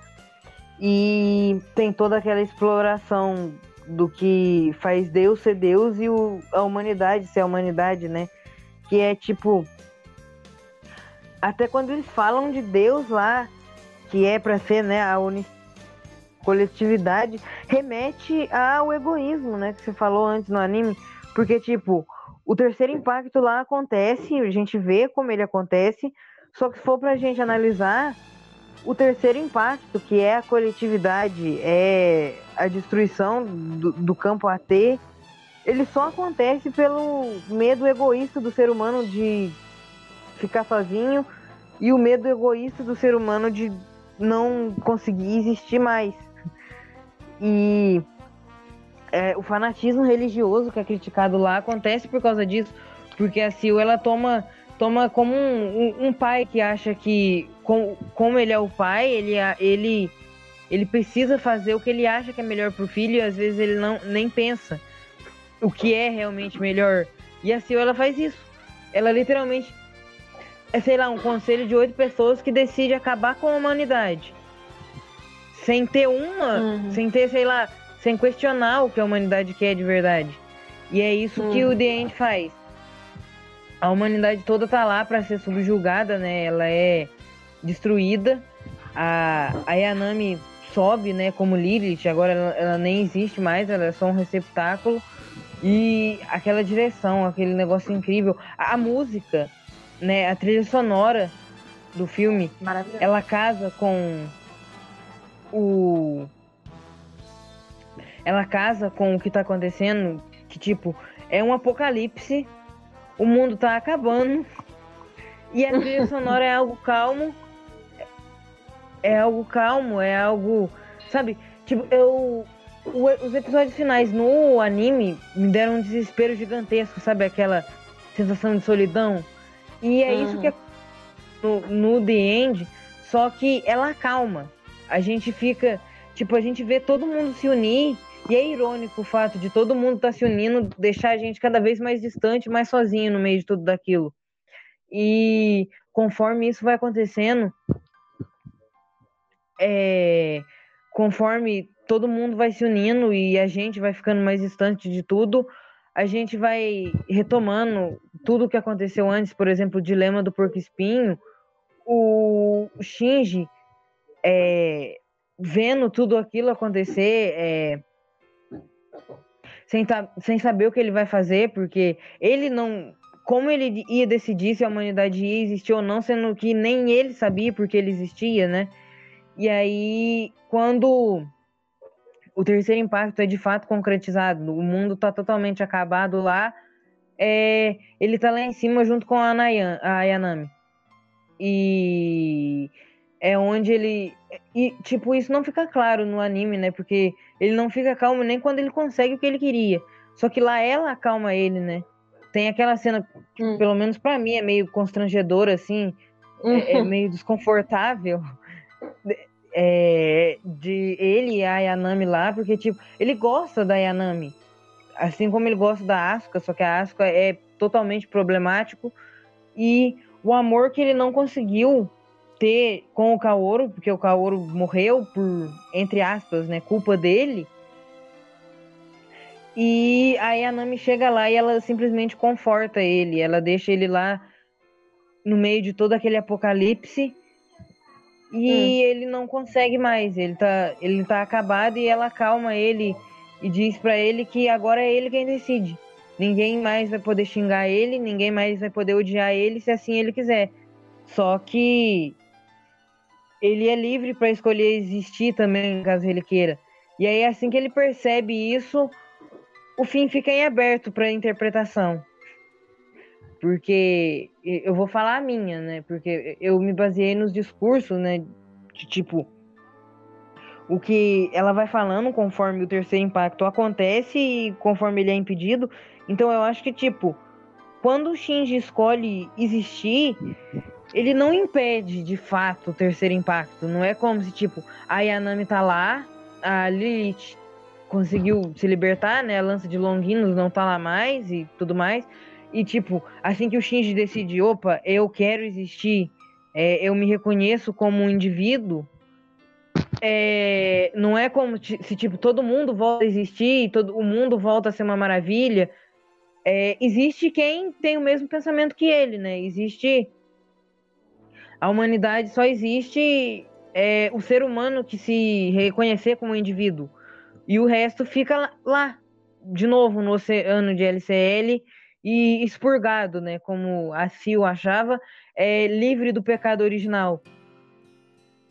e tem toda aquela exploração do que faz Deus ser Deus e o, a humanidade ser a humanidade, né? Que é tipo. Até quando eles falam de Deus lá, que é para ser né, a uni coletividade, remete ao egoísmo, né? Que você falou antes no anime. Porque, tipo, o terceiro impacto lá acontece, a gente vê como ele acontece, só que se for pra gente analisar, o terceiro impacto, que é a coletividade, é a destruição do, do campo AT, ele só acontece pelo medo egoísta do ser humano de ficar sozinho e o medo egoísta do ser humano de não conseguir existir mais. E é, o fanatismo religioso que é criticado lá acontece por causa disso, porque a Sil ela toma toma como um, um, um pai que acha que com, como ele é o pai, ele ele ele precisa fazer o que ele acha que é melhor pro filho e às vezes ele não nem pensa o que é realmente melhor. E a Sil ela faz isso. Ela literalmente é, sei lá, um conselho de oito pessoas que decide acabar com a humanidade. Sem ter uma, uhum. sem ter, sei lá, sem questionar o que a humanidade quer de verdade. E é isso uhum. que o The End faz. A humanidade toda tá lá para ser subjugada, né? Ela é destruída. A, a Yanami sobe, né, como Lilith, agora ela, ela nem existe mais, ela é só um receptáculo. E aquela direção, aquele negócio incrível. A, a música, né, a trilha sonora do filme, ela casa com o ela casa com o que tá acontecendo, que tipo, é um apocalipse, o mundo tá acabando, e a trilha <laughs> sonora é algo calmo, é algo calmo, é algo, sabe, tipo, eu os episódios finais no anime me deram um desespero gigantesco, sabe, aquela sensação de solidão. E é uhum. isso que é no, no The End, só que ela calma. A gente fica, tipo, a gente vê todo mundo se unir e é irônico o fato de todo mundo estar tá se unindo, deixar a gente cada vez mais distante, mais sozinho no meio de tudo daquilo. E conforme isso vai acontecendo, é, conforme todo mundo vai se unindo e a gente vai ficando mais distante de tudo, a gente vai retomando tudo o que aconteceu antes, por exemplo, o dilema do porco espinho, o Shinji é, vendo tudo aquilo acontecer, é, sem, sem saber o que ele vai fazer, porque ele não. Como ele ia decidir se a humanidade ia existir ou não, sendo que nem ele sabia porque ele existia, né? E aí, quando o terceiro impacto é de fato concretizado, o mundo está totalmente acabado lá, é, ele está lá em cima junto com a, Nayan, a Yanami. E é onde ele. E, tipo, isso não fica claro no anime, né? Porque ele não fica calmo nem quando ele consegue o que ele queria. Só que lá ela acalma ele, né? Tem aquela cena, que, hum. pelo menos para mim, é meio constrangedora, assim. É, é meio desconfortável <laughs> é, de ele e a Yanami lá, porque, tipo, ele gosta da Yanami. Assim como ele gosta da Asuka, só que a Asuka é totalmente problemático. E o amor que ele não conseguiu ter com o Kaoru, porque o Kaoru morreu por, entre aspas, né, culpa dele. E a Yanami chega lá e ela simplesmente conforta ele, ela deixa ele lá no meio de todo aquele apocalipse e hum. ele não consegue mais, ele tá, ele tá acabado e ela calma ele e diz para ele que agora é ele quem decide. Ninguém mais vai poder xingar ele, ninguém mais vai poder odiar ele se assim ele quiser. Só que ele é livre para escolher existir também, caso ele queira. E aí assim que ele percebe isso, o fim fica em aberto para interpretação. Porque eu vou falar a minha, né? Porque eu me baseei nos discursos, né? De tipo, o que ela vai falando conforme o terceiro impacto acontece e conforme ele é impedido. Então eu acho que, tipo, quando o Shinji escolhe existir, ele não impede de fato o terceiro impacto. Não é como se, tipo, a Yanami tá lá, a Lilith conseguiu se libertar, né? A lança de Longinos não tá lá mais e tudo mais. E, tipo, assim que o Shinji decide, opa, eu quero existir, é, eu me reconheço como um indivíduo, é, não é como se, tipo, todo mundo volta a existir, todo o mundo volta a ser uma maravilha. É, existe quem tem o mesmo pensamento que ele, né? Existe. A humanidade só existe é, o ser humano que se reconhecer como indivíduo. E o resto fica lá, de novo, no oceano de LCL e expurgado, né, como a Sil achava, é livre do pecado original.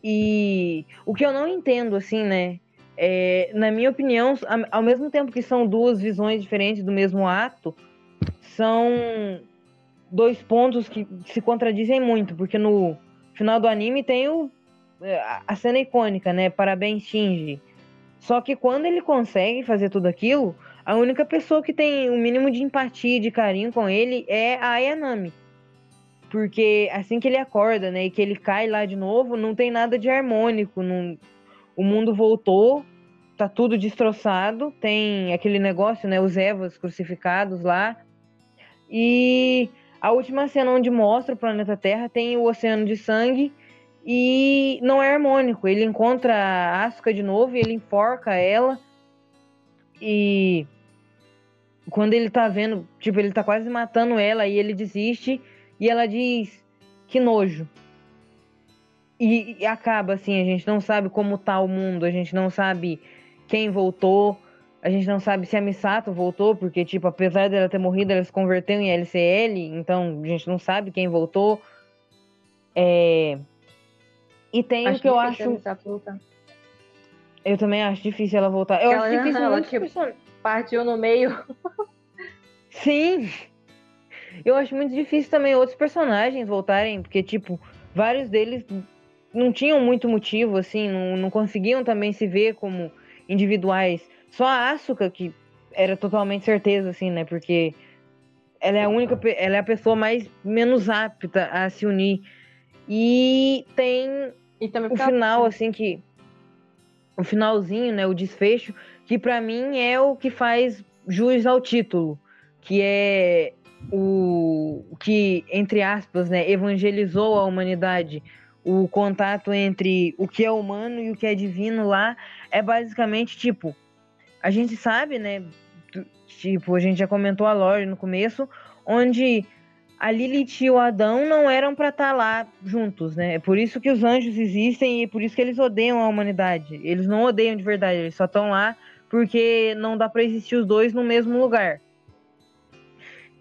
E o que eu não entendo, assim, né, É, na minha opinião, ao mesmo tempo que são duas visões diferentes do mesmo ato, são dois pontos que se contradizem muito, porque no final do anime tem o, é, a cena icônica, né? Parabéns, Shinji. Só que quando ele consegue fazer tudo aquilo, a única pessoa que tem o um mínimo de empatia e de carinho com ele é a Ayanami. Porque assim que ele acorda, né, e que ele cai lá de novo, não tem nada de harmônico, não... o mundo voltou, tá tudo destroçado, tem aquele negócio, né, os Evas crucificados lá. E a última cena onde mostra o planeta Terra tem o oceano de sangue e não é harmônico. Ele encontra a Asuka de novo e ele enforca ela. E quando ele tá vendo, tipo, ele tá quase matando ela e ele desiste e ela diz que nojo. E, e, acaba assim, a gente não sabe como tá o mundo, a gente não sabe quem voltou, a gente não sabe se a Misato voltou, porque, tipo, apesar dela ter morrido, ela se converteu em LCL, então a gente não sabe quem voltou. É... E tem acho o que eu acho. Eu também acho difícil ela voltar. Eu ela, acho difícil ela,
tipo, partiu no meio. <laughs>
Sim. Eu acho muito difícil também outros personagens voltarem, porque, tipo, vários deles não tinham muito motivo, assim, não, não conseguiam também se ver como individuais. Só a Asuka, que era totalmente certeza, assim, né? Porque ela é a única, ela é a pessoa mais menos apta a se unir. E tem e o final, assim, que. O finalzinho, né? O desfecho, que para mim é o que faz jus ao título. Que é o que, entre aspas, né, evangelizou a humanidade. O contato entre o que é humano e o que é divino lá é basicamente tipo. A gente sabe, né? Tipo, a gente já comentou a Lore no começo, onde a Lilith e o Adão não eram para estar tá lá juntos, né? É por isso que os anjos existem e é por isso que eles odeiam a humanidade. Eles não odeiam de verdade, eles só estão lá porque não dá para existir os dois no mesmo lugar.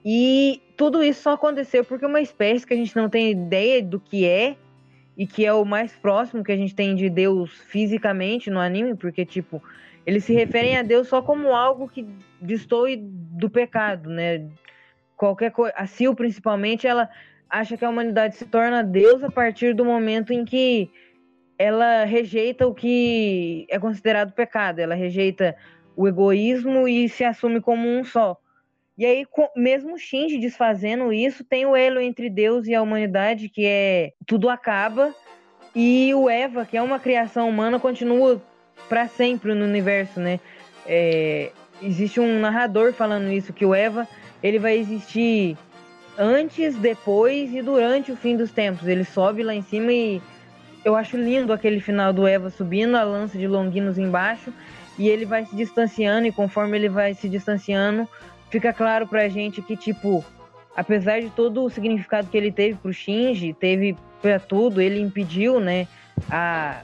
E tudo isso só aconteceu porque uma espécie que a gente não tem ideia do que é e que é o mais próximo que a gente tem de Deus fisicamente no anime, porque tipo, eles se referem a Deus só como algo que destoe do pecado, né? Qualquer coisa, a Sil principalmente, ela acha que a humanidade se torna Deus a partir do momento em que ela rejeita o que é considerado pecado, ela rejeita o egoísmo e se assume como um só. E aí, mesmo Shinji desfazendo isso, tem o elo entre Deus e a humanidade, que é tudo acaba, e o Eva, que é uma criação humana, continua para sempre no universo, né? É, existe um narrador falando isso, que o Eva ele vai existir antes, depois e durante o fim dos tempos. Ele sobe lá em cima e eu acho lindo aquele final do Eva subindo, a lança de Longinos embaixo, e ele vai se distanciando, e conforme ele vai se distanciando, fica claro pra gente que, tipo, apesar de todo o significado que ele teve pro Shinji, teve pra tudo, ele impediu, né, a...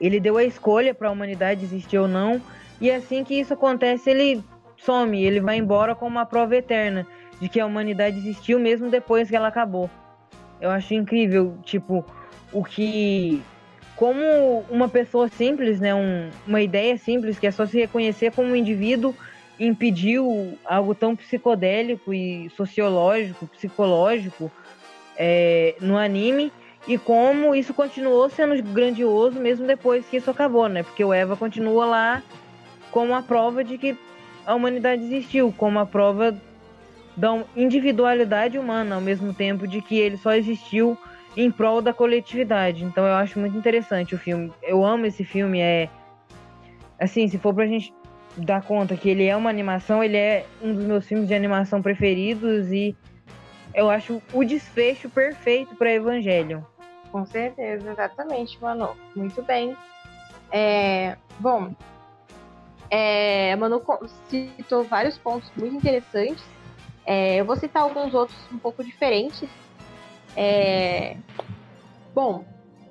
Ele deu a escolha para a humanidade existir ou não, e assim que isso acontece, ele some, ele vai embora com uma prova eterna de que a humanidade existiu mesmo depois que ela acabou. Eu acho incrível, tipo, o que como uma pessoa simples, né, um, uma ideia simples que é só se reconhecer como um indivíduo impediu algo tão psicodélico e sociológico, psicológico é, no anime e como isso continuou sendo grandioso mesmo depois que isso acabou, né? Porque o Eva continua lá como a prova de que a humanidade existiu, como a prova da individualidade humana, ao mesmo tempo de que ele só existiu em prol da coletividade. Então eu acho muito interessante o filme. Eu amo esse filme, é assim, se for pra gente dar conta que ele é uma animação, ele é um dos meus filmes de animação preferidos e eu acho o desfecho perfeito para Evangelion.
Com certeza, exatamente, Manu. Muito bem. É, bom, é, Manu citou vários pontos muito interessantes. É, eu vou citar alguns outros um pouco diferentes. É, bom,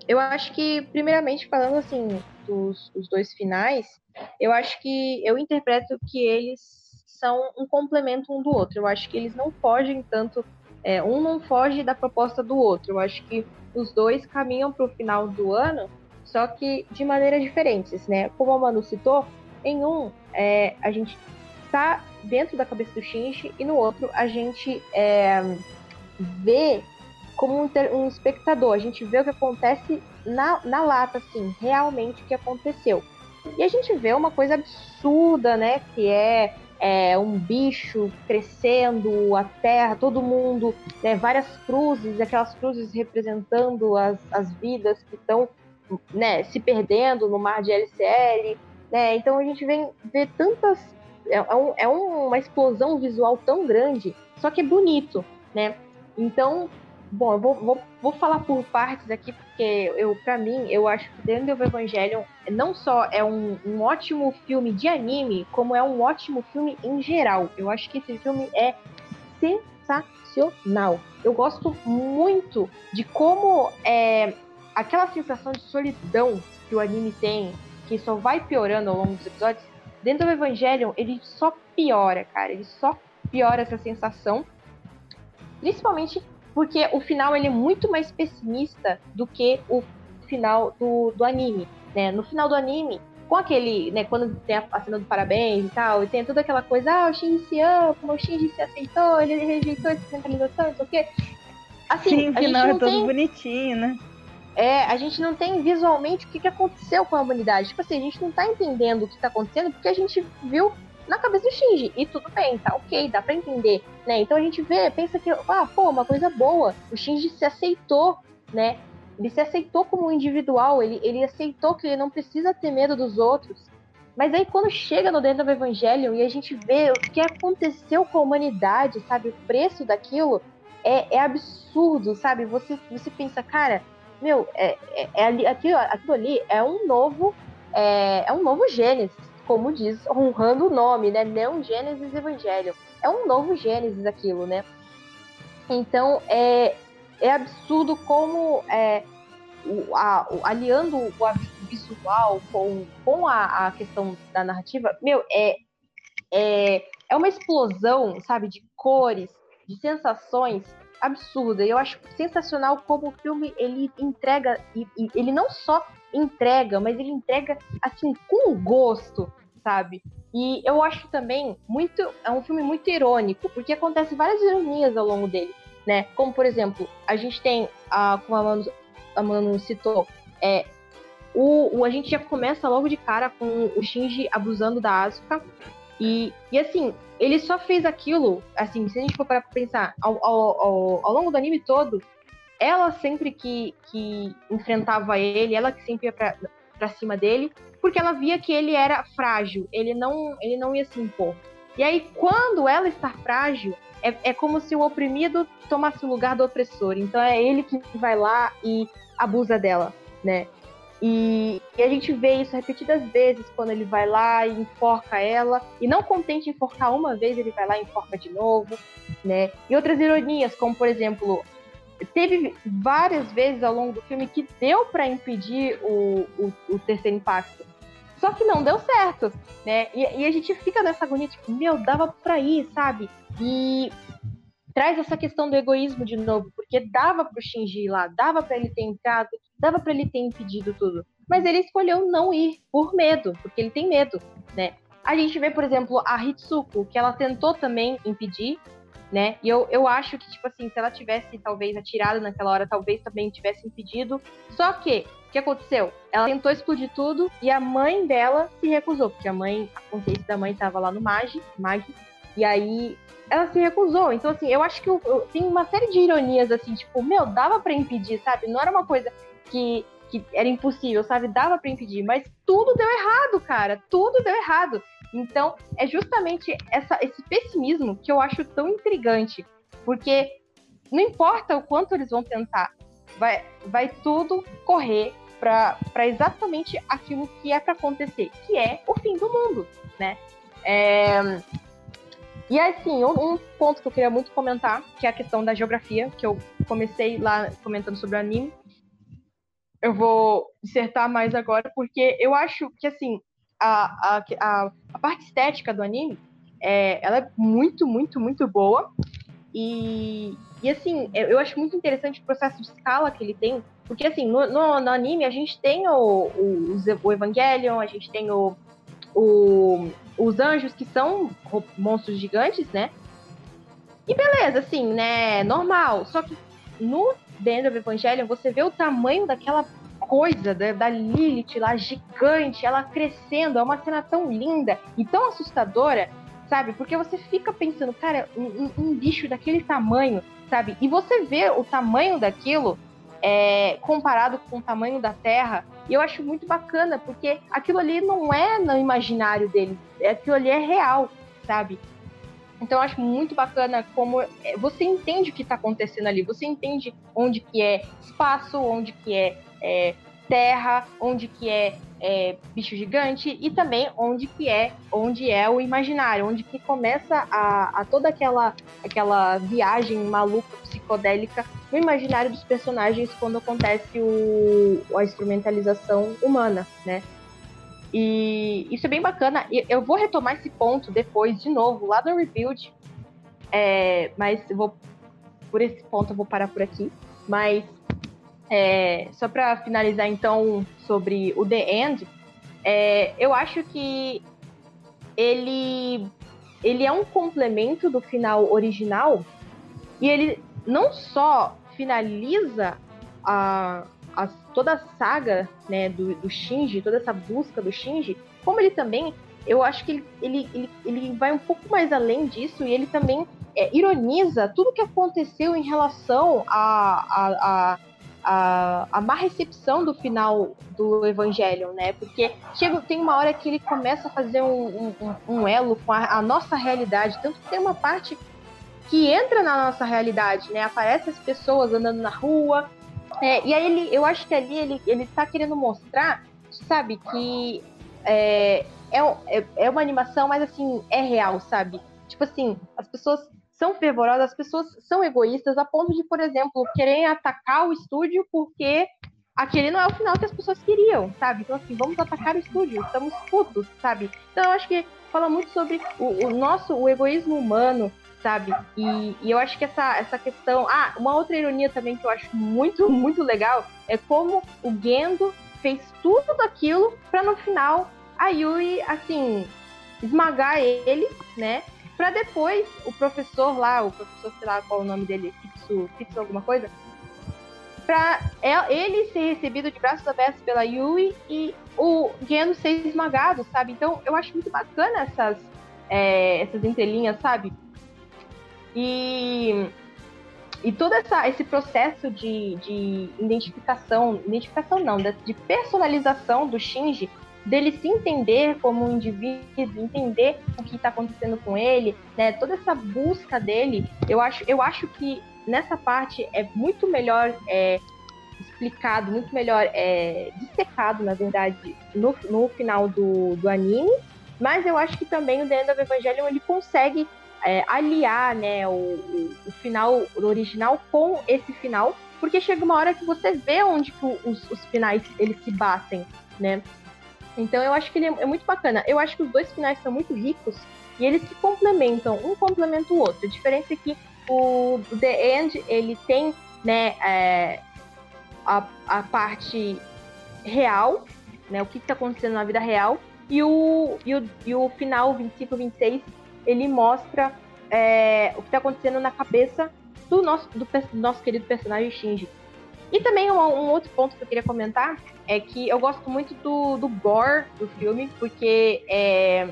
eu acho que, primeiramente, falando assim dos os dois finais, eu acho que eu interpreto que eles são um complemento um do outro. Eu acho que eles não fogem tanto, é, um não foge da proposta do outro. Eu acho que os dois caminham para o final do ano só que de maneiras diferentes, né? Como a Manu citou, em um é, a gente tá dentro da cabeça do Shinji e no outro a gente é, vê como um, um, espectador, a gente vê o que acontece na, na lata, assim, realmente o que aconteceu. E a gente vê uma coisa absurda, né? Que é, é um bicho crescendo, a terra, todo mundo, né, várias cruzes, aquelas cruzes representando as, as vidas que estão né, se perdendo no mar de LCL. Né? Então a gente vem ver tantas. É, é, um, é uma explosão visual tão grande, só que é bonito, né? Então, bom, eu vou, vou, vou falar por partes aqui, porque eu, para mim, eu acho que The End of Evangelion não só é um, um ótimo filme de anime, como é um ótimo filme em geral. Eu acho que esse filme é sensacional. Eu gosto muito de como é, aquela sensação de solidão que o anime tem, que só vai piorando ao longo dos episódios, dentro do Evangelion, ele só piora, cara. Ele só piora essa sensação. Principalmente porque o final ele é muito mais pessimista do que o final do, do anime. Né? No final do anime, com aquele, né, quando tem a, a cena do parabéns e tal, e tem toda aquela coisa, ah, o Shinji se ama, o Shinji se aceitou, ele rejeitou essa centralização, não sei o quê.
Assim, Sim, o final é todo tem... bonitinho, né?
É, a gente não tem visualmente o que, que aconteceu com a humanidade. Tipo assim, a gente não tá entendendo o que tá acontecendo porque a gente viu na cabeça do Shinji. E tudo bem, tá ok, dá pra entender, né? Então a gente vê, pensa que, ah, pô, uma coisa boa. O Shinji se aceitou, né? Ele se aceitou como um individual, ele, ele aceitou que ele não precisa ter medo dos outros. Mas aí quando chega no dentro do Evangelho e a gente vê o que aconteceu com a humanidade, sabe? O preço daquilo é, é absurdo, sabe? Você, você pensa, cara, meu, é, é, é aquilo, aquilo ali é um novo. É, é um novo Gênesis, como diz, honrando o nome, né? Não Gênesis Evangelho. É um novo Gênesis aquilo, né? Então é, é absurdo como é, o, a, o, aliando o visual com, com a, a questão da narrativa, meu, é, é, é uma explosão, sabe, de cores, de sensações absurda. Eu acho sensacional como o filme ele entrega e, e, ele não só entrega, mas ele entrega assim com gosto, sabe? E eu acho também muito é um filme muito irônico, porque acontece várias ironias ao longo dele, né? Como por exemplo, a gente tem a como a Manu, a Manu citou, é o, o, a gente já começa logo de cara com o Shinji abusando da Asuka e, e assim, ele só fez aquilo, assim, se a gente for para pensar, ao, ao, ao, ao, longo do anime todo, ela sempre que, que enfrentava ele, ela que sempre ia pra, pra cima dele, porque ela via que ele era frágil, ele não, ele não ia se impor. E aí, quando ela está frágil, é, é como se o oprimido tomasse o lugar do opressor. Então é ele que vai lá e abusa dela, né? E, e, a gente vê isso repetidas vezes quando ele vai lá e enforca ela. E não contente em enforcar uma vez, ele vai lá e enforca de novo, né? E outras ironias, como por exemplo, teve várias vezes ao longo do filme que deu para impedir o, o, o, terceiro impacto. Só que não deu certo, né? E, e a gente fica nessa agonia, tipo, meu, dava pra ir, sabe? E traz essa questão do egoísmo de novo, porque dava pro Shinji ir lá, dava para ele ter entrado, dava para ele ter impedido tudo. Mas ele escolheu não ir por medo, porque ele tem medo, né? A gente vê, por exemplo, a Hitsuko, que ela tentou também impedir, né? E eu, eu acho que, tipo assim, se ela tivesse talvez atirado naquela hora, talvez também tivesse impedido. Só que, o que aconteceu? Ela tentou explodir tudo e a mãe dela se recusou, porque a mãe, a consciência da mãe estava lá no Mag, Mag, e aí ela se recusou. Então, assim, eu acho que eu, eu, tem uma série de ironias, assim, tipo, meu, dava para impedir, sabe? Não era uma coisa que, que era impossível, sabe? Dava para impedir, mas tudo deu errado, cara. Tudo deu errado. Então, é justamente essa, esse pessimismo que eu acho tão intrigante. Porque não importa o quanto eles vão tentar, vai, vai tudo correr para exatamente aquilo que é para acontecer, que é o fim do mundo, né? É, e assim, um, ponto que eu queria muito comentar, que é a questão da geografia, que eu comecei lá comentando sobre o anime. Eu vou dissertar mais agora, porque eu acho que assim, a, a, a, a parte estética do anime, é, ela é muito, muito, muito boa. E, E assim, eu acho muito interessante o processo de escala que ele tem, porque assim, no, no, no anime a gente tem o, o, o Evangelion, a gente tem o, o, os anjos que são monstros gigantes, né? E beleza, assim, né? Normal. Só que no End of Evangelion você vê o tamanho daquela coisa da, da Lilith lá gigante, ela crescendo, é uma cena tão linda e tão assustadora, sabe? Porque você fica pensando, cara, um, um bicho daquele tamanho, sabe? E você vê o tamanho daquilo é, comparado com o tamanho da Terra, e eu acho muito bacana, porque aquilo ali não é no imaginário dele, aquilo ali é real, sabe? Então eu acho muito bacana como é, você entende o que está acontecendo ali, você entende onde que é espaço, onde que é, é terra, onde que é, é, bicho gigante e também onde que é onde é o imaginário, onde que começa a, a toda aquela aquela viagem maluca psicodélica no imaginário dos personagens quando acontece o, a instrumentalização humana, né? E isso é bem bacana. Eu vou retomar esse ponto depois, de novo, lá no Rebuild. É, mas vou. Por esse ponto eu vou parar por aqui. Mas é, só para finalizar então sobre o The End, é, eu acho que ele ele é um complemento do final original e ele não só finaliza a, a toda a saga né, do, do, Shinji, toda essa busca do Shinji, como ele também, eu acho que ele, ele, ele, ele vai um pouco mais além disso e ele também é, ironiza tudo que aconteceu em relação a, a, a a, a má recepção do final do Evangelion, né? Porque chega, tem uma hora que ele começa a fazer um, um, um elo com a, a, nossa realidade. Tanto que tem uma parte que entra na nossa realidade, né? Aparece as pessoas andando na rua. É, e aí ele, eu acho que ali ele, ele tá querendo mostrar, sabe, que é, é, é uma animação, mas assim, é real, sabe? Tipo assim, as pessoas são fervorosas, as pessoas são egoístas a ponto de, por exemplo, querem atacar o estúdio porque aquele não é o final que as pessoas queriam, sabe? Então, assim, vamos atacar o estúdio, estamos putos, sabe? Então, eu acho que fala muito sobre o, o nosso, o egoísmo humano, sabe? E, e, eu acho que essa, essa questão. Ah, uma outra ironia também que eu acho muito, <laughs> muito legal é como o Gendo fez tudo aquilo para no final a Yui, assim, esmagar ele, né? Pra depois o professor lá, o professor, sei lá qual o nome dele, Kitsu, Kitsu alguma coisa, pra ele ser recebido de braços abertos pela Yui e o Geno ser esmagado, sabe? Então eu acho muito bacana essas, é, essas entrelinhas, sabe? E, e todo essa, esse processo de, de identificação, identificação não, de personalização do Shinji dele se entender como um indivíduo, entender o que está acontecendo com ele, né? Toda essa busca dele, eu acho, eu acho que nessa parte é muito melhor é, explicado, muito melhor é, dissecado, na verdade, no, no final do, do anime. Mas eu acho que também o The End of Evangelion ele consegue é, aliar né, o, o, o, final original com esse final, porque chega uma hora que você vê onde que os, os finais eles se batem, né? Então eu acho que ele é, é muito bacana. Eu acho que os dois finais são muito ricos e eles se complementam, um complementa o outro. A diferença é que o The End, ele tem, né, é, a, a parte real, né, o que está acontecendo na vida real, e o, e o, e o final 25, 26, ele mostra é, o que está acontecendo na cabeça do nosso, do, do nosso querido personagem Shinji. E também um, um, outro ponto que eu queria comentar é que eu gosto muito do, do gore do filme, porque é,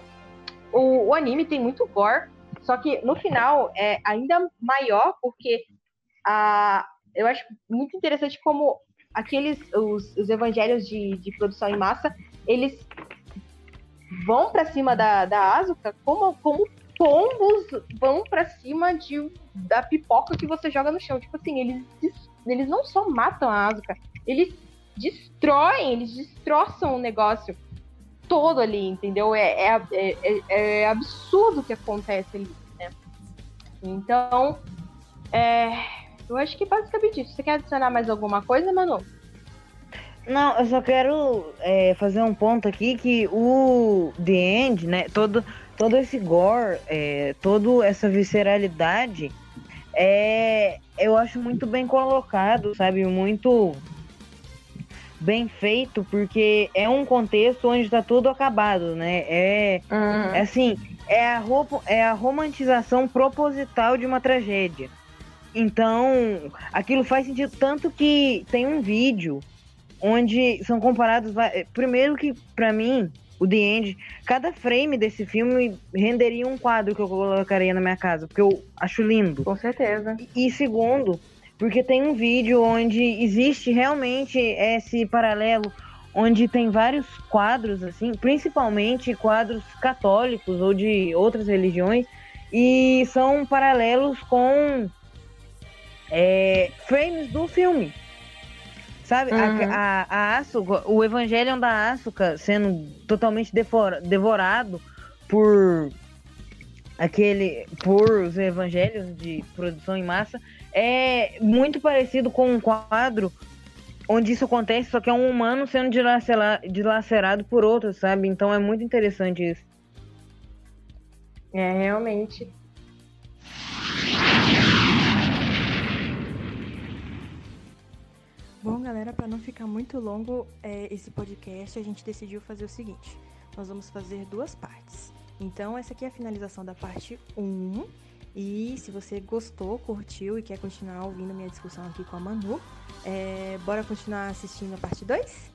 o, o, anime tem muito gore, só que no final é ainda maior, porque a, eu acho muito interessante como aqueles, os, os evangelhos de, de produção em massa, eles vão para cima da, da Asuka como, como pombos vão para cima de, da pipoca que você joga no chão. Tipo assim, eles eles não só matam a Asuka, eles destroem, eles destroçam o negócio todo ali, entendeu? É, é, é, é absurdo o que acontece ali, né? Então, é, eu acho que é basicamente isso. Você quer adicionar mais alguma coisa, Manu?
Não, eu só quero é, fazer um ponto aqui que o The End, né? Todo, todo esse gore, é, toda essa visceralidade é, eu acho muito bem colocado, sabe? Muito bem feito, porque é um contexto onde está tudo acabado, né? É, uhum. é assim, é a, roupa, é a romantização proposital de uma tragédia. Então, aquilo faz sentido tanto que tem um vídeo onde são comparados. Primeiro que, para mim, o The End, cada frame desse filme renderia um quadro que eu colocaria na minha casa, porque eu acho lindo.
Com certeza.
E, e segundo, porque tem um vídeo onde existe realmente esse paralelo, onde tem vários quadros, assim, principalmente quadros católicos ou de outras religiões, e são paralelos com é, frames do filme. Sabe, uhum. a, a, a Asuka, o Evangelion da Asuka sendo totalmente devora, devorado por aquele por os evangelhos de produção em massa é muito parecido com um quadro onde isso acontece, só que é um humano sendo dilacerado por outro, sabe? Então é muito interessante isso.
É, realmente.
Bom, galera, para não ficar muito longo é, esse podcast, a gente decidiu fazer o seguinte: nós vamos fazer duas partes. Então, essa aqui é a finalização da parte 1 e se você gostou, curtiu e quer continuar ouvindo minha discussão aqui com a Manu, é, bora continuar assistindo a parte 2?